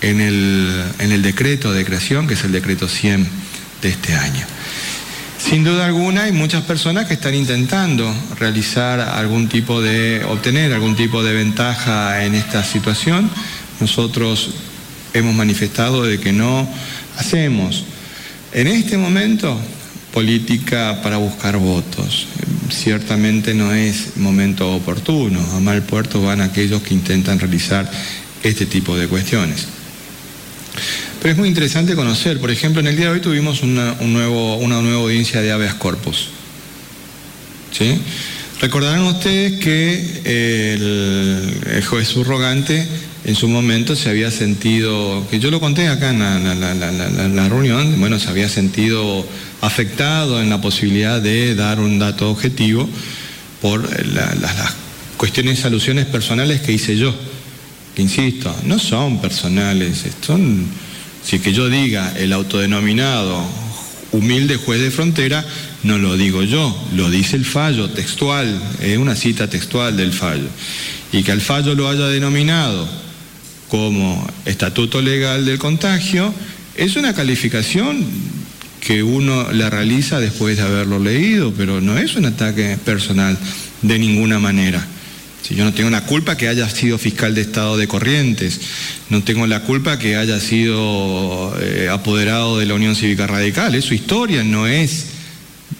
S2: en el, en el decreto de creación, que es el decreto 100 de este año. Sin duda alguna hay muchas personas que están intentando realizar algún tipo de, obtener algún tipo de ventaja en esta situación. Nosotros hemos manifestado de que no hacemos en este momento política para buscar votos. Ciertamente no es momento oportuno. A mal puerto van aquellos que intentan realizar este tipo de cuestiones. Pero es muy interesante conocer. Por ejemplo, en el día de hoy tuvimos una, un una nueva audiencia de habeas corpus. ¿Sí? Recordarán ustedes que el, juez subrogante en su momento se había sentido, que yo lo conté acá en la, reunión, bueno, se había sentido afectado en la posibilidad de dar un dato objetivo por las cuestiones, alusiones personales que hice yo, que insisto, no son personales, son, si que yo diga el autodenominado humilde juez de frontera, no lo digo yo, lo dice el fallo textual, es una cita textual del fallo. Y que al fallo lo haya denominado como estatuto legal del contagio, es una calificación que uno la realiza después de haberlo leído, pero no es un ataque personal de ninguna manera. Si yo no tengo la culpa que haya sido fiscal de Estado de Corrientes, no tengo la culpa que haya sido eh, apoderado de la Unión Cívica Radical, es su historia, no es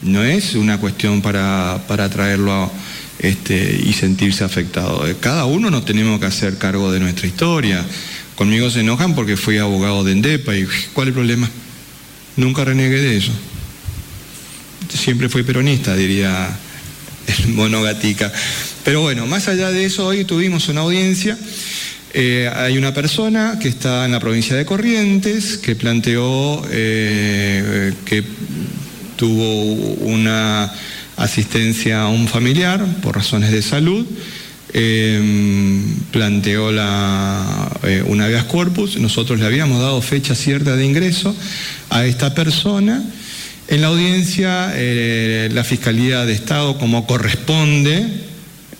S2: no es una cuestión para, traerlo este, y sentirse afectado. Cada uno nos tenemos que hacer cargo de nuestra historia. Conmigo se enojan porque fui abogado de Endepa y ¿cuál es el problema? Nunca renegué de eso. Siempre fui peronista, diría el. Pero bueno, más allá de eso, hoy tuvimos una audiencia. Eh, hay una persona que está en la provincia de Corrientes que planteó eh, que tuvo una asistencia a un familiar por razones de salud, em, planteó la, eh, un habeas corpus, nosotros le habíamos dado fecha cierta de ingreso a esta persona. En la audiencia, eh, la Fiscalía de Estado, como corresponde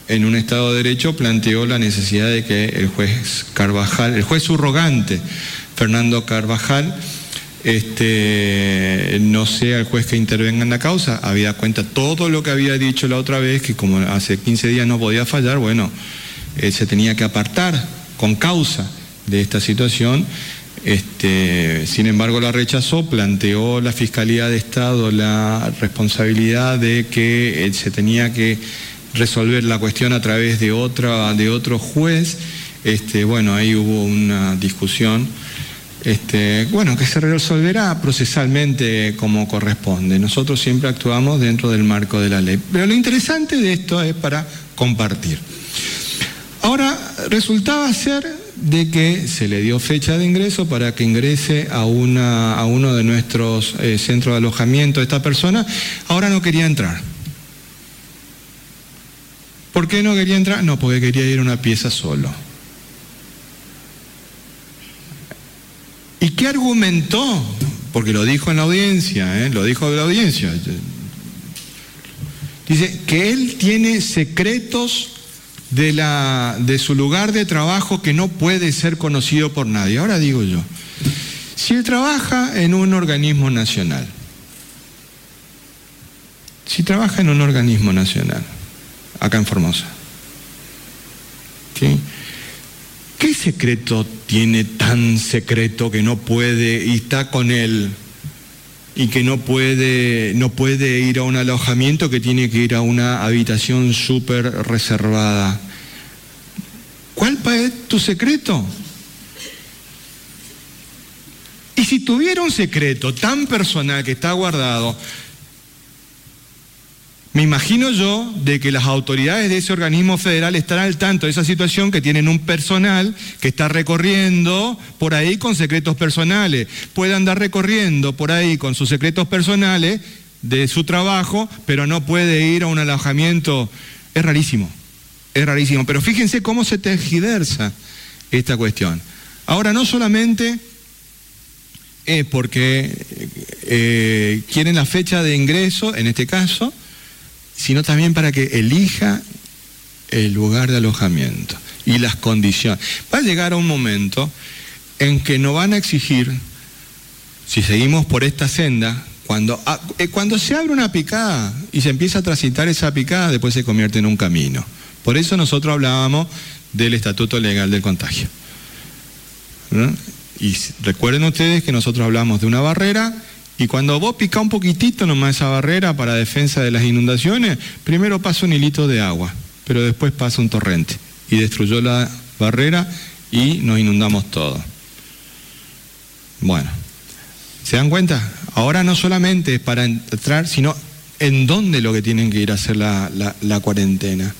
S2: en un Estado de Derecho, planteó la necesidad de que el juez Carvajal, el juez subrogante, Fernando Carvajal, este, no sea el juez que intervenga en la causa, había cuenta todo lo que había dicho la otra vez, que como hace 15 días no podía fallar, bueno, eh, se tenía que apartar con causa de esta situación. Este, sin embargo, la rechazó, planteó la Fiscalía de Estado la responsabilidad de que eh, se tenía que resolver la cuestión a través de, otra, de otro juez. Este, bueno, ahí hubo una discusión este, bueno, que se resolverá procesalmente como corresponde. Nosotros siempre actuamos dentro del marco de la ley. Pero lo interesante de esto es para compartir. Ahora, resultaba ser de que se le dio fecha de ingreso para que ingrese a, una, a uno de nuestros eh, centros de alojamiento esta persona. Ahora no quería entrar. ¿Por qué no quería entrar? No, porque quería ir a una pieza solo. ¿Y qué argumentó? Porque lo dijo en la audiencia, ¿eh? lo dijo en la audiencia. Dice que él tiene secretos de, la, de su lugar de trabajo que no puede ser conocido por nadie. Ahora digo yo, si él trabaja en un organismo nacional, si trabaja en un organismo nacional, acá en Formosa. ¿Qué secreto tiene tan secreto que no puede y está con él y que no puede, no puede ir a un alojamiento que tiene que ir a una habitación súper reservada? ¿Cuál es tu secreto? Y si tuviera un secreto tan personal que está guardado, me imagino yo de que las autoridades de ese organismo federal estarán al tanto de esa situación, que tienen un personal que está recorriendo por ahí con secretos personales. Puede andar recorriendo por ahí con sus secretos personales de su trabajo, pero no puede ir a un alojamiento. Es rarísimo, es rarísimo. Pero fíjense cómo se tergiversa esta cuestión. Ahora, no solamente es porque eh, quieren la fecha de ingreso, en este caso, sino también para que elija el lugar de alojamiento y las condiciones. Va a llegar a un momento en que nos van a exigir, si seguimos por esta senda, cuando, ah, eh, cuando se abre una picada y se empieza a transitar esa picada, después se convierte en un camino. Por eso nosotros hablábamos del Estatuto Legal del Contagio. Y recuerden ustedes que nosotros hablamos de una barrera y cuando vos pica un poquitito nomás esa barrera para defensa de las inundaciones, primero pasa un hilito de agua, pero después pasa un torrente y destruyó la barrera y nos inundamos todo. Bueno, ¿se dan cuenta? Ahora no solamente es para entrar, sino en dónde lo que tienen que ir a hacer la, la cuarentena.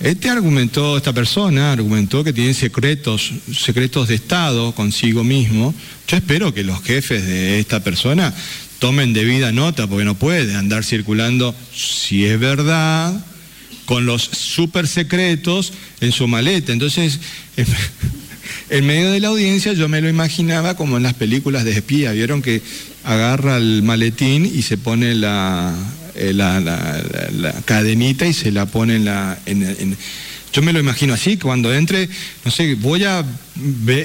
S2: Este argumentó, esta persona argumentó que tiene secretos, secretos de Estado consigo mismo. Yo espero que los jefes de esta persona tomen debida nota, porque no puede andar circulando, si es verdad, con los super secretos en su maleta. Entonces, en medio de la audiencia yo me lo imaginaba como en las películas de espía, vieron que agarra el maletín y se pone la, eh, la, cadenita y se la pone en la... yo me lo imagino así, cuando entre, no sé, voy a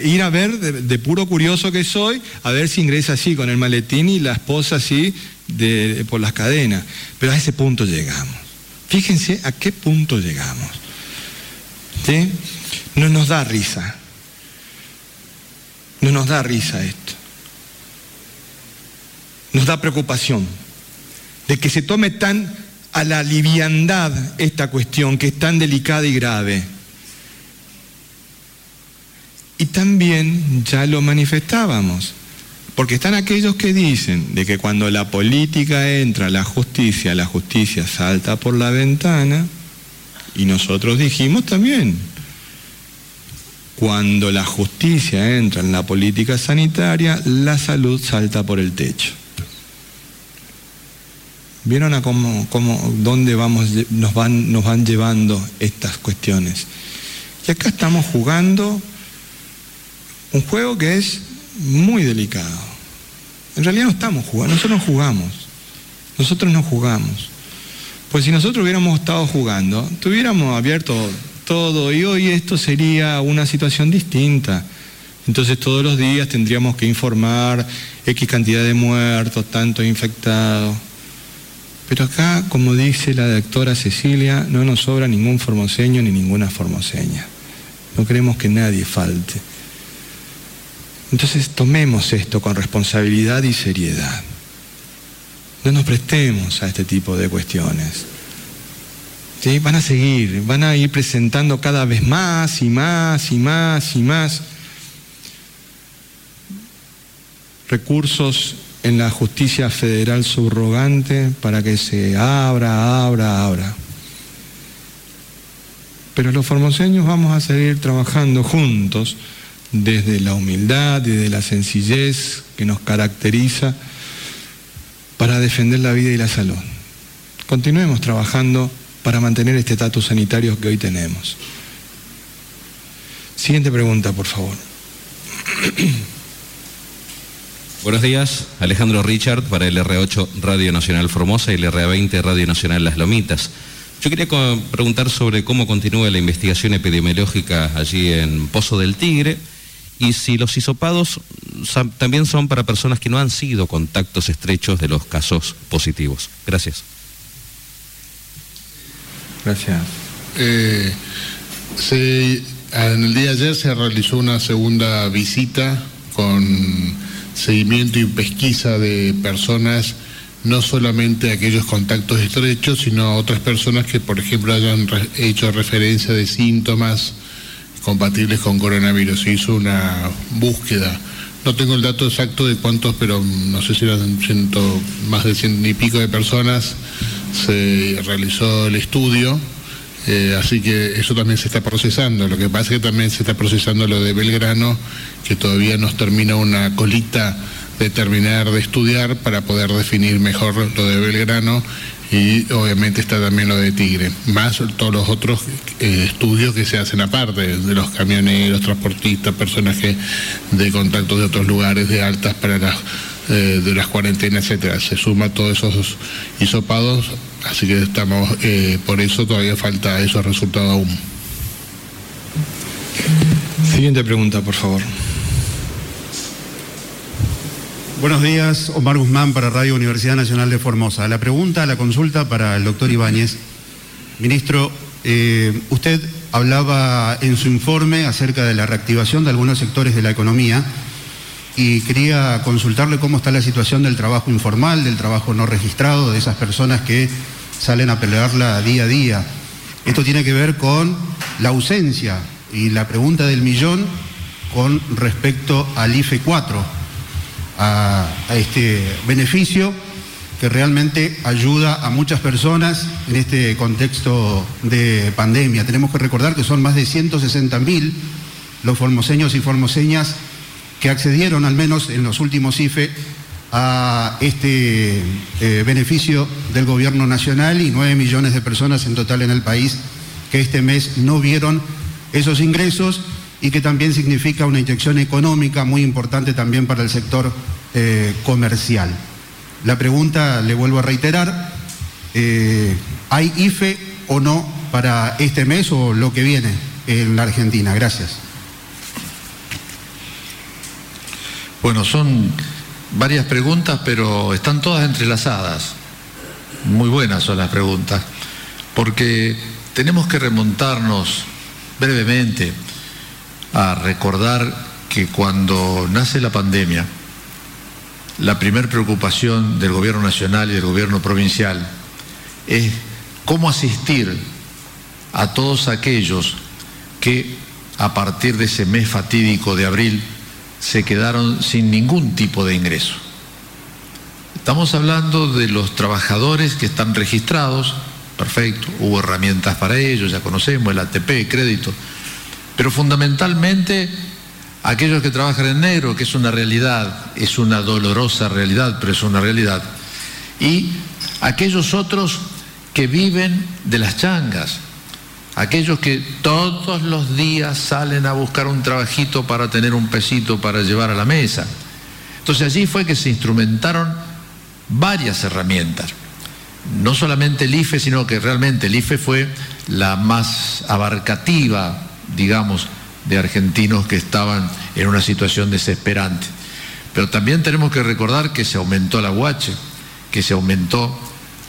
S2: ir a ver, de, puro curioso que soy, a ver si ingresa así, con el maletín y la esposa así, de, por las cadenas. Pero a ese punto llegamos. Fíjense a qué punto llegamos. ¿Sí? No nos da risa. No nos da risa esto. Nos da preocupación de que se tome tan a la liviandad esta cuestión que es tan delicada y grave. Y también ya lo manifestábamos, porque están aquellos que dicen de que cuando la política entra, la justicia, la justicia salta por la ventana, y nosotros dijimos también, cuando la justicia entra en la política sanitaria, la salud salta por el techo. ¿Vieron a cómo, cómo dónde vamos, nos, van, nos van llevando estas cuestiones? Y acá estamos jugando un juego que es muy delicado. En realidad no estamos jugando, nosotros no jugamos. Nosotros no jugamos. Pues si nosotros hubiéramos estado jugando, tuviéramos abierto todo y hoy esto sería una situación distinta. Entonces todos los días tendríamos que informar X cantidad de muertos, tanto infectados. Pero acá, como dice la doctora Cecilia, no nos sobra ningún formoseño ni ninguna formoseña. No queremos que nadie falte. Entonces tomemos esto con responsabilidad y seriedad. No nos prestemos a este tipo de cuestiones. ¿Sí? Van a seguir, van a ir presentando cada vez más y más y más y más recursos en la justicia federal subrogante para que se abra, abra, abra. Pero los formoseños vamos a seguir trabajando juntos desde la humildad y de la sencillez que nos caracteriza para defender la vida y la salud. Continuemos trabajando para mantener este estatus sanitario que hoy tenemos. Siguiente pregunta, por favor.
S10: Buenos días, Alejandro Richard para el R8 Radio Nacional Formosa y el RA20 Radio Nacional Las Lomitas. Yo quería preguntar sobre cómo continúa la investigación epidemiológica allí en Pozo del Tigre y si los hisopados también son para personas que no han sido contactos estrechos de los casos positivos. Gracias.
S2: Gracias.
S4: Eh, en el día de ayer se realizó una segunda visita con seguimiento y pesquisa de personas, no solamente aquellos contactos estrechos, sino otras personas que, por ejemplo, hayan hecho referencia de síntomas compatibles con coronavirus. Se hizo una búsqueda. No tengo el dato exacto de cuántos, pero no sé si eran ciento, más de ciento y pico de personas. Se realizó el estudio eh, así que eso también se está procesando. Lo que pasa es que también se está procesando lo de Belgrano, que todavía nos termina una colita de terminar de estudiar para poder definir mejor lo de Belgrano y obviamente está también lo de Tigre, más todos los otros eh, estudios que se hacen aparte, de los camioneros, transportistas, personajes de contacto de otros lugares, de altas para las, eh, de las cuarentenas, etcétera. Se suma todos esos hisopados Así que estamos, eh, por eso todavía falta esos resultados aún.
S2: Siguiente pregunta, por favor.
S11: Buenos días, Omar Guzmán para Radio Universidad Nacional de Formosa. La pregunta, la consulta para el doctor Ibáñez. Ministro, eh, usted hablaba en su informe acerca de la reactivación de algunos sectores de la economía y quería consultarle cómo está la situación del trabajo informal, del trabajo no registrado, de esas personas que salen a pelearla día a día. Esto tiene que ver con la ausencia y la pregunta del millón, con respecto al IFE 4, a, este beneficio que realmente ayuda a muchas personas en este contexto de pandemia. Tenemos que recordar que son más de 160 mil los formoseños y formoseñas que accedieron, al menos en los últimos IFE, a este eh, beneficio del gobierno nacional y 9 millones de personas en total en el país que este mes no vieron esos ingresos y que también significa una inyección económica muy importante también para el sector eh, comercial. La pregunta, le vuelvo a reiterar, eh, ¿hay IFE o no para este mes o lo que viene en la Argentina? Gracias.
S3: Bueno, son varias preguntas, pero están todas entrelazadas. Muy buenas son las preguntas, porque tenemos que remontarnos brevemente a recordar que cuando nace la pandemia, la primera preocupación del gobierno nacional y del gobierno provincial es cómo asistir a todos aquellos que a partir de ese mes fatídico de abril se quedaron sin ningún tipo de ingreso. Estamos hablando de los trabajadores que están registrados, perfecto, hubo herramientas para ellos, ya conocemos el ATP, crédito, pero fundamentalmente aquellos que trabajan en negro, que es una realidad, es una dolorosa realidad, pero es una realidad, y aquellos otros que viven de las changas, aquellos que todos los días salen a buscar un trabajito para tener un pesito para llevar a la mesa. Entonces allí fue que se instrumentaron varias herramientas. No solamente el IFE, sino que realmente el IFE fue la más abarcativa, digamos, de argentinos que estaban en una situación desesperante. Pero también tenemos que recordar que se aumentó la UH, que se aumentó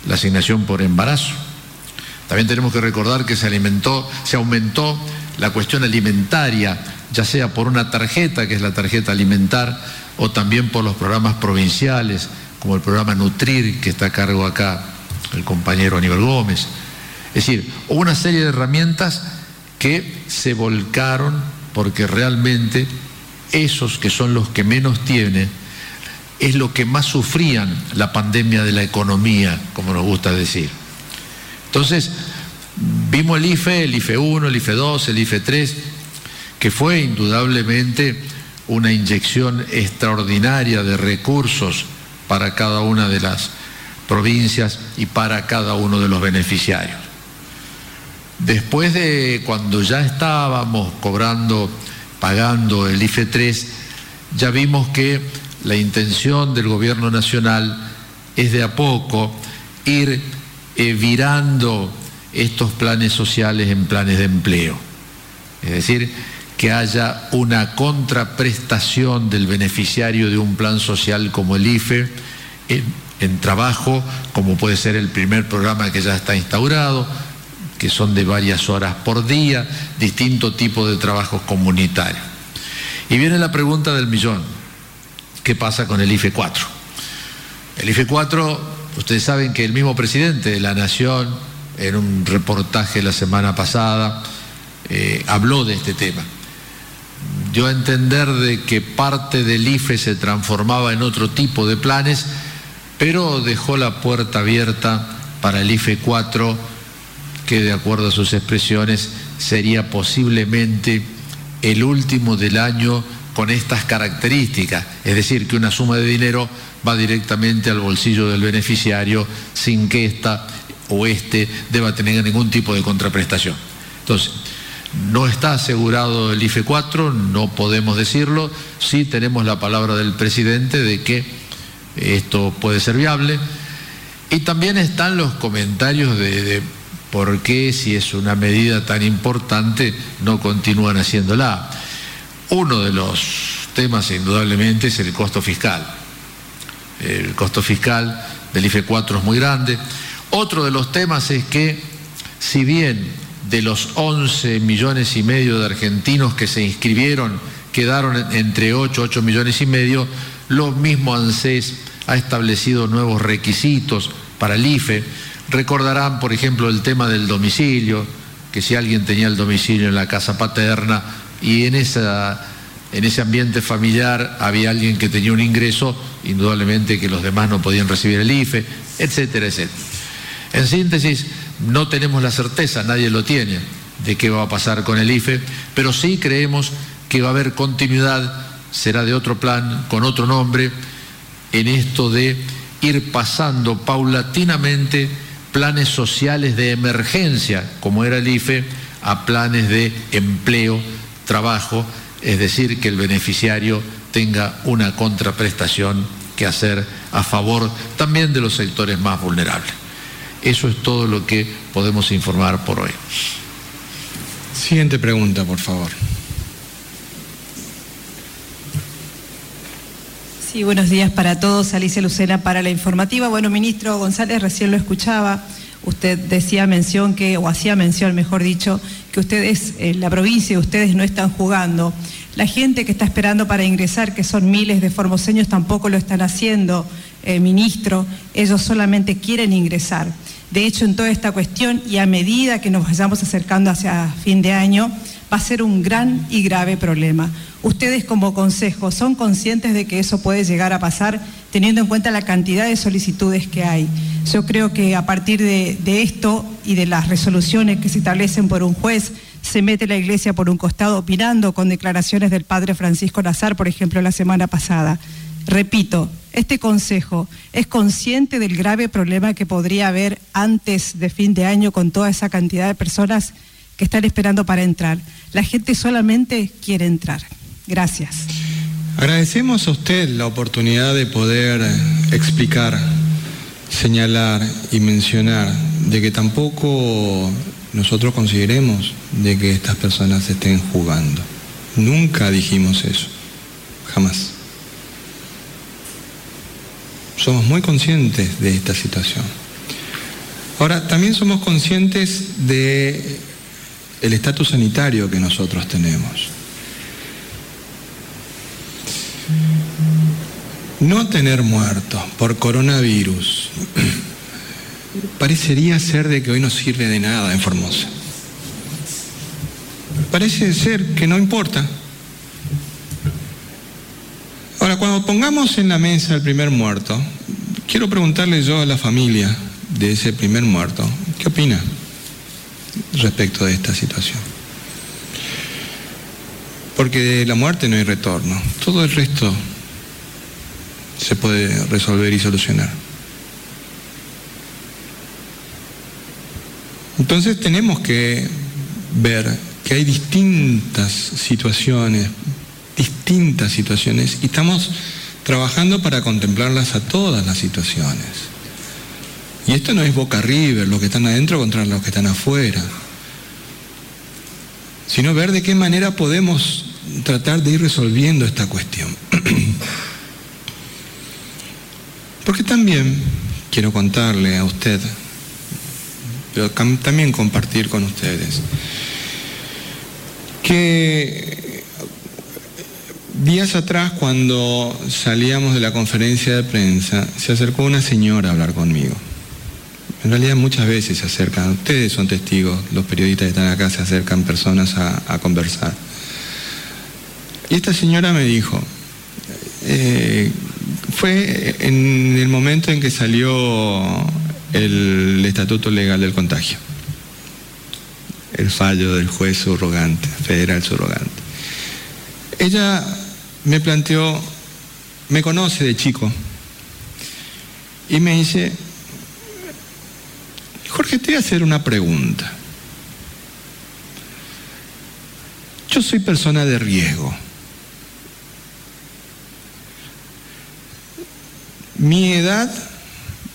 S3: la asignación por embarazo. También tenemos que recordar que se alimentó, se aumentó la cuestión alimentaria, ya sea por una tarjeta, que es la tarjeta alimentar, o también por los programas provinciales, como el programa Nutrir, que está a cargo acá el compañero Aníbal Gómez. Es decir, hubo una serie de herramientas que se volcaron porque realmente esos que son los que menos tienen es lo que más sufrían la pandemia de la economía, como nos gusta decir. Entonces, vimos el IFE, el IFE 1, el IFE 2, el IFE 3, que fue indudablemente una inyección extraordinaria de recursos para cada una de las provincias y para cada uno de los beneficiarios. Después de cuando ya estábamos cobrando, pagando el IFE 3, ya vimos que la intención del gobierno nacional es de a poco ir eh, virando estos planes sociales en planes de empleo. Es decir, que haya una contraprestación del beneficiario de un plan social como el IFE en, en trabajo, como puede ser el primer programa que ya está instaurado, que son de varias horas por día, distinto tipo de trabajos comunitarios. Y viene la pregunta del millón, ¿qué pasa con el IFE 4? El IFE 4, ustedes saben que el mismo presidente de la Nación, en un reportaje la semana pasada, eh, habló de este tema. Dio a entender de que parte del IFE se transformaba en otro tipo de planes, pero dejó la puerta abierta para el IFE 4 que de acuerdo a sus expresiones sería posiblemente el último del año con estas características, es decir, que una suma de dinero va directamente al bolsillo del beneficiario sin que ésta o éste deba tener ningún tipo de contraprestación. Entonces, no está asegurado el IFE 4, no podemos decirlo, sí tenemos la palabra del presidente de que esto puede ser viable, y también están los comentarios de, de ¿por qué si es una medida tan importante no continúan haciéndola? Uno de los temas indudablemente es el costo fiscal. El costo fiscal del IFE 4 es muy grande. Otro de los temas es que si bien de los 11 millones y medio de argentinos que se inscribieron quedaron entre 8, 8 millones y medio, lo mismo ANSES ha establecido nuevos requisitos para el IFE Recordarán, por ejemplo, el tema del domicilio, que si alguien tenía el domicilio en la casa paterna y en esa en ese ambiente familiar había alguien que tenía un ingreso, indudablemente que los demás no podían recibir el IFE, etcétera, etcétera. En síntesis, no tenemos la certeza, nadie lo tiene, de qué va a pasar con el IFE, pero sí creemos que va a haber continuidad, será de otro plan, con otro nombre, en esto de ir pasando paulatinamente planes sociales de emergencia, como era el IFE, a planes de empleo, trabajo, es decir, que el beneficiario tenga una contraprestación que hacer a favor también de los sectores más vulnerables. Eso es todo lo que podemos informar por hoy.
S2: Siguiente pregunta, por favor.
S12: Sí, buenos días para todos. Alicia Lucena para la informativa. Bueno, ministro González, recién lo escuchaba. Usted decía mención que, o hacía mención, mejor dicho, que ustedes, en la provincia, ustedes no están jugando. La gente que está esperando para ingresar, que son miles de formoseños, tampoco lo están haciendo, eh, ministro. Ellos solamente quieren ingresar. De hecho, en toda esta cuestión y a medida que nos vayamos acercando hacia fin de año, va a ser un gran y grave problema. Ustedes como consejo, ¿son conscientes de que eso puede llegar a pasar teniendo en cuenta la cantidad de solicitudes que hay? Yo creo que a partir de, esto y de las resoluciones que se establecen por un juez, se mete la iglesia por un costado opinando con declaraciones del padre Francisco Nazar, por ejemplo, la semana pasada. Repito, este Consejo es consciente del grave problema que podría haber antes de fin de año con toda esa cantidad de personas que están esperando para entrar. La gente solamente quiere entrar. Gracias.
S2: Agradecemos a usted la oportunidad de poder explicar, señalar y mencionar de que tampoco nosotros consideremos de que estas personas estén jugando. Nunca dijimos eso, jamás. Somos muy conscientes de esta situación. Ahora, también somos conscientes de el estatus sanitario que nosotros tenemos. No tener muertos por coronavirus parecería ser de que hoy no sirve de nada en Formosa. Parece ser que no importa. Ahora, cuando pongamos en la mesa el primer muerto, quiero preguntarle yo a la familia de ese primer muerto, ¿qué opina respecto de esta situación? Porque de la muerte no hay retorno, todo el resto se puede resolver y solucionar. Entonces tenemos que ver que hay distintas situaciones, distintas situaciones, y estamos trabajando para contemplarlas a todas las situaciones. Y esto no es boca river, los que están adentro contra los que están afuera, sino ver de qué manera podemos tratar de ir resolviendo esta cuestión. Porque también quiero contarle a usted, pero también compartir con ustedes, que días atrás cuando salíamos de la conferencia de prensa, se acercó una señora a hablar conmigo. En realidad muchas veces se acercan, ustedes son testigos, los periodistas que están acá se acercan personas a, conversar. Y esta señora me dijo, eh, fue en el momento en que salió el estatuto legal del contagio, el fallo del juez subrogante, federal subrogante. Ella me planteó, me conoce de chico, y me dice, Jorge, te voy a hacer una pregunta. Yo soy persona de riesgo. Mi edad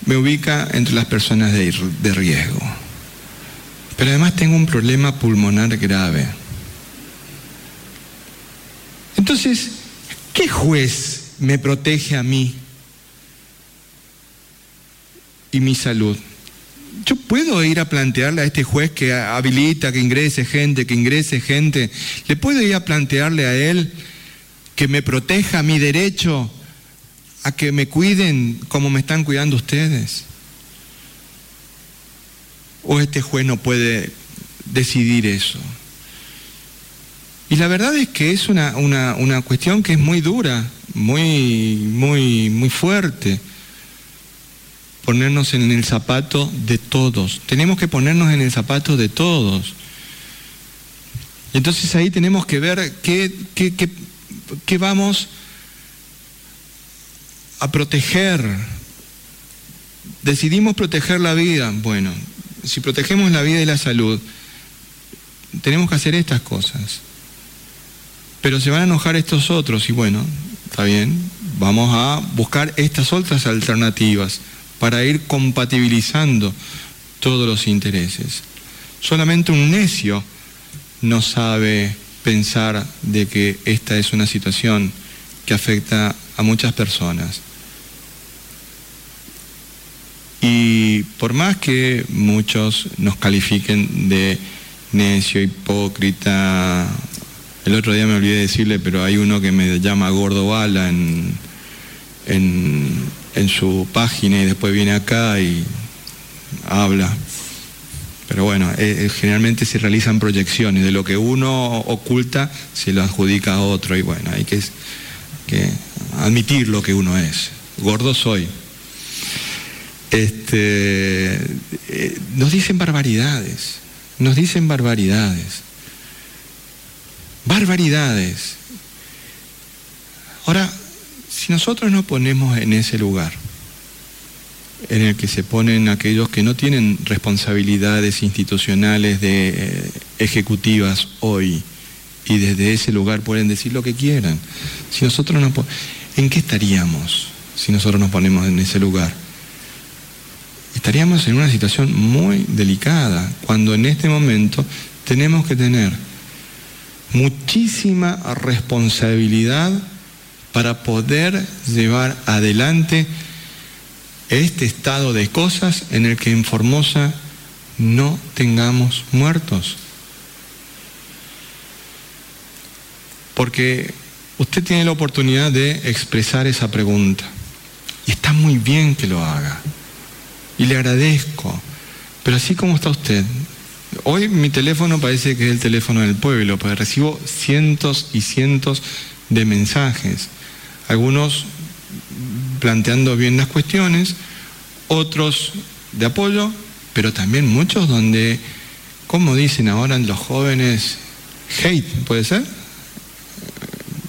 S2: me ubica entre las personas de, riesgo. Pero además tengo un problema pulmonar grave. Entonces, ¿qué juez me protege a mí y mi salud? Yo puedo ir a plantearle a este juez que habilita que ingrese gente, que ingrese gente, le puedo ir a plantearle a él que me proteja mi derecho a que me cuiden como me están cuidando ustedes. O este juez no puede decidir eso. Y la verdad es que es una, una, una cuestión que es muy dura, muy, muy, muy fuerte. Ponernos en el zapato de todos. Tenemos que ponernos en el zapato de todos. Entonces ahí tenemos que ver qué, qué, qué, qué vamos a proteger. Decidimos proteger la vida. Bueno, si protegemos la vida y la salud, tenemos que hacer estas cosas. Pero se van a enojar estos otros y bueno, está bien, vamos a buscar estas otras alternativas para ir compatibilizando todos los intereses. Solamente un necio no sabe pensar de que esta es una situación que afecta a muchas personas. Y por más que muchos nos califiquen de necio, hipócrita, el otro día me olvidé de decirle, pero hay uno que me llama Gordo Bala en, en, su página y después viene acá y habla. Pero bueno, eh, eh, generalmente se realizan proyecciones, de lo que uno oculta se lo adjudica a otro y bueno, hay que, que admitir lo que uno es. Gordo soy. Este, eh, nos dicen barbaridades, nos dicen barbaridades. Barbaridades. Ahora, si nosotros nos ponemos en ese lugar, en el que se ponen aquellos que no tienen responsabilidades institucionales de eh, ejecutivas hoy y desde ese lugar pueden decir lo que quieran. Si nosotros nos ¿en qué estaríamos si nosotros nos ponemos en ese lugar? estaríamos en una situación muy delicada, cuando en este momento tenemos que tener muchísima responsabilidad para poder llevar adelante este estado de cosas en el que en Formosa no tengamos muertos. Porque usted tiene la oportunidad de expresar esa pregunta. Y está muy bien que lo haga y le agradezco. Pero así como está usted, hoy mi teléfono parece que es el teléfono del pueblo, porque recibo cientos y cientos de mensajes, algunos planteando bien las cuestiones, otros de apoyo, pero también muchos donde, como dicen ahora los jóvenes, hate, ¿puede ser?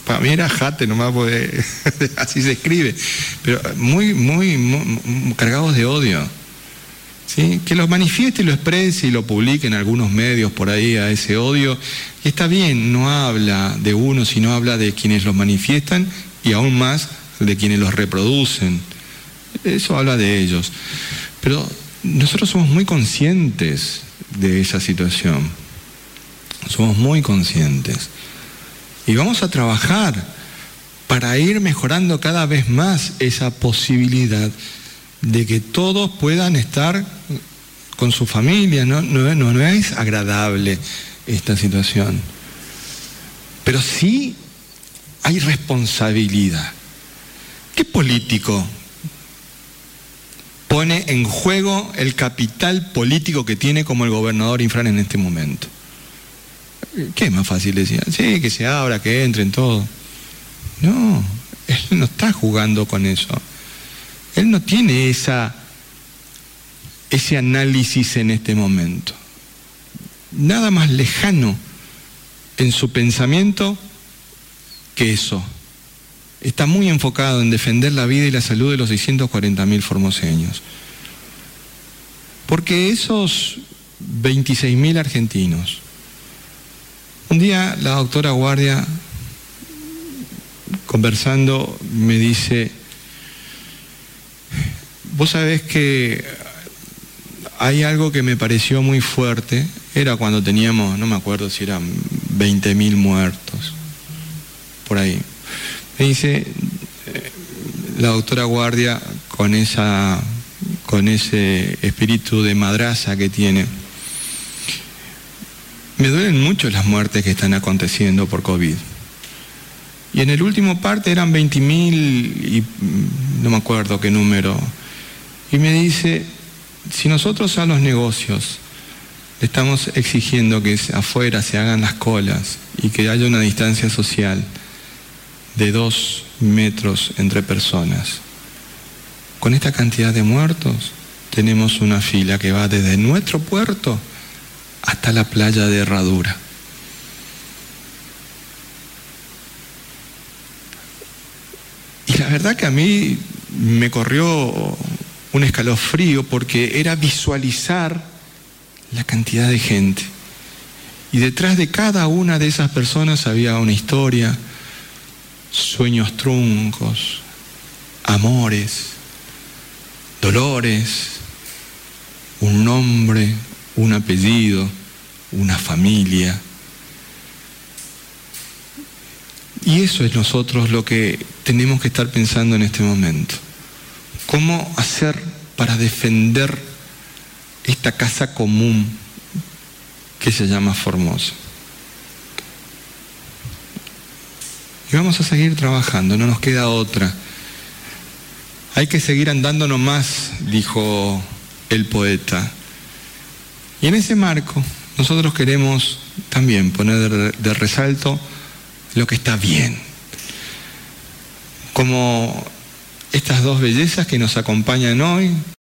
S2: Para mí era jate nomás, porque así se escribe, pero muy, muy, cargados de odio que lo manifieste y lo exprese y lo publique en algunos medios por ahí a ese odio. Y está bien, no habla de uno, sino habla de quienes los manifiestan y aún más de quienes los reproducen. Eso habla de ellos. Pero nosotros somos muy conscientes de esa situación. Somos muy conscientes. Y vamos a trabajar para ir mejorando cada vez más esa posibilidad de que todos puedan estar con su familia. No, no, no, es agradable esta situación. Pero sí hay responsabilidad. ¿Qué político pone en juego el capital político que tiene como el gobernador Infran en este momento? ¿Qué es más fácil decir? Sí, que se abra, que entren todos. No, él no está jugando con eso. Él no tiene esa, ese análisis en este momento. Nada más lejano en su pensamiento que eso. Está muy enfocado en defender la vida y la salud de los 640.000 formoseños. Porque esos 26.000 argentinos, un día la doctora Guardia, conversando, me dice, Vos sabés que hay algo que me pareció muy fuerte, era cuando teníamos, no me acuerdo si eran 20.000 muertos, por ahí. Me dice eh, la doctora Guardia con, esa, con ese espíritu de madraza que tiene. Me duelen mucho las muertes que están aconteciendo por COVID. Y en el último parte eran 20.000 y no me acuerdo qué número y me dice, si nosotros a los negocios le estamos exigiendo que afuera se hagan las colas y que haya una distancia social de dos metros entre personas. Con esta cantidad de muertos tenemos una fila que va desde nuestro puerto hasta la playa de Herradura. Y la verdad que a mí me corrió un escalofrío porque era visualizar la cantidad de gente. Y detrás de cada una de esas personas había una historia, sueños truncos, amores, dolores, un nombre, un apellido, una familia. Y eso es nosotros lo que tenemos que estar pensando en este momento. ¿Cómo hacer para defender esta casa común que se llama Formosa? Y vamos a seguir trabajando, no nos queda otra. Hay que seguir andando nomás, dijo el poeta. Y en ese marco nosotros queremos también poner de resalto lo que está bien. Como estas dos bellezas que nos acompañan hoy,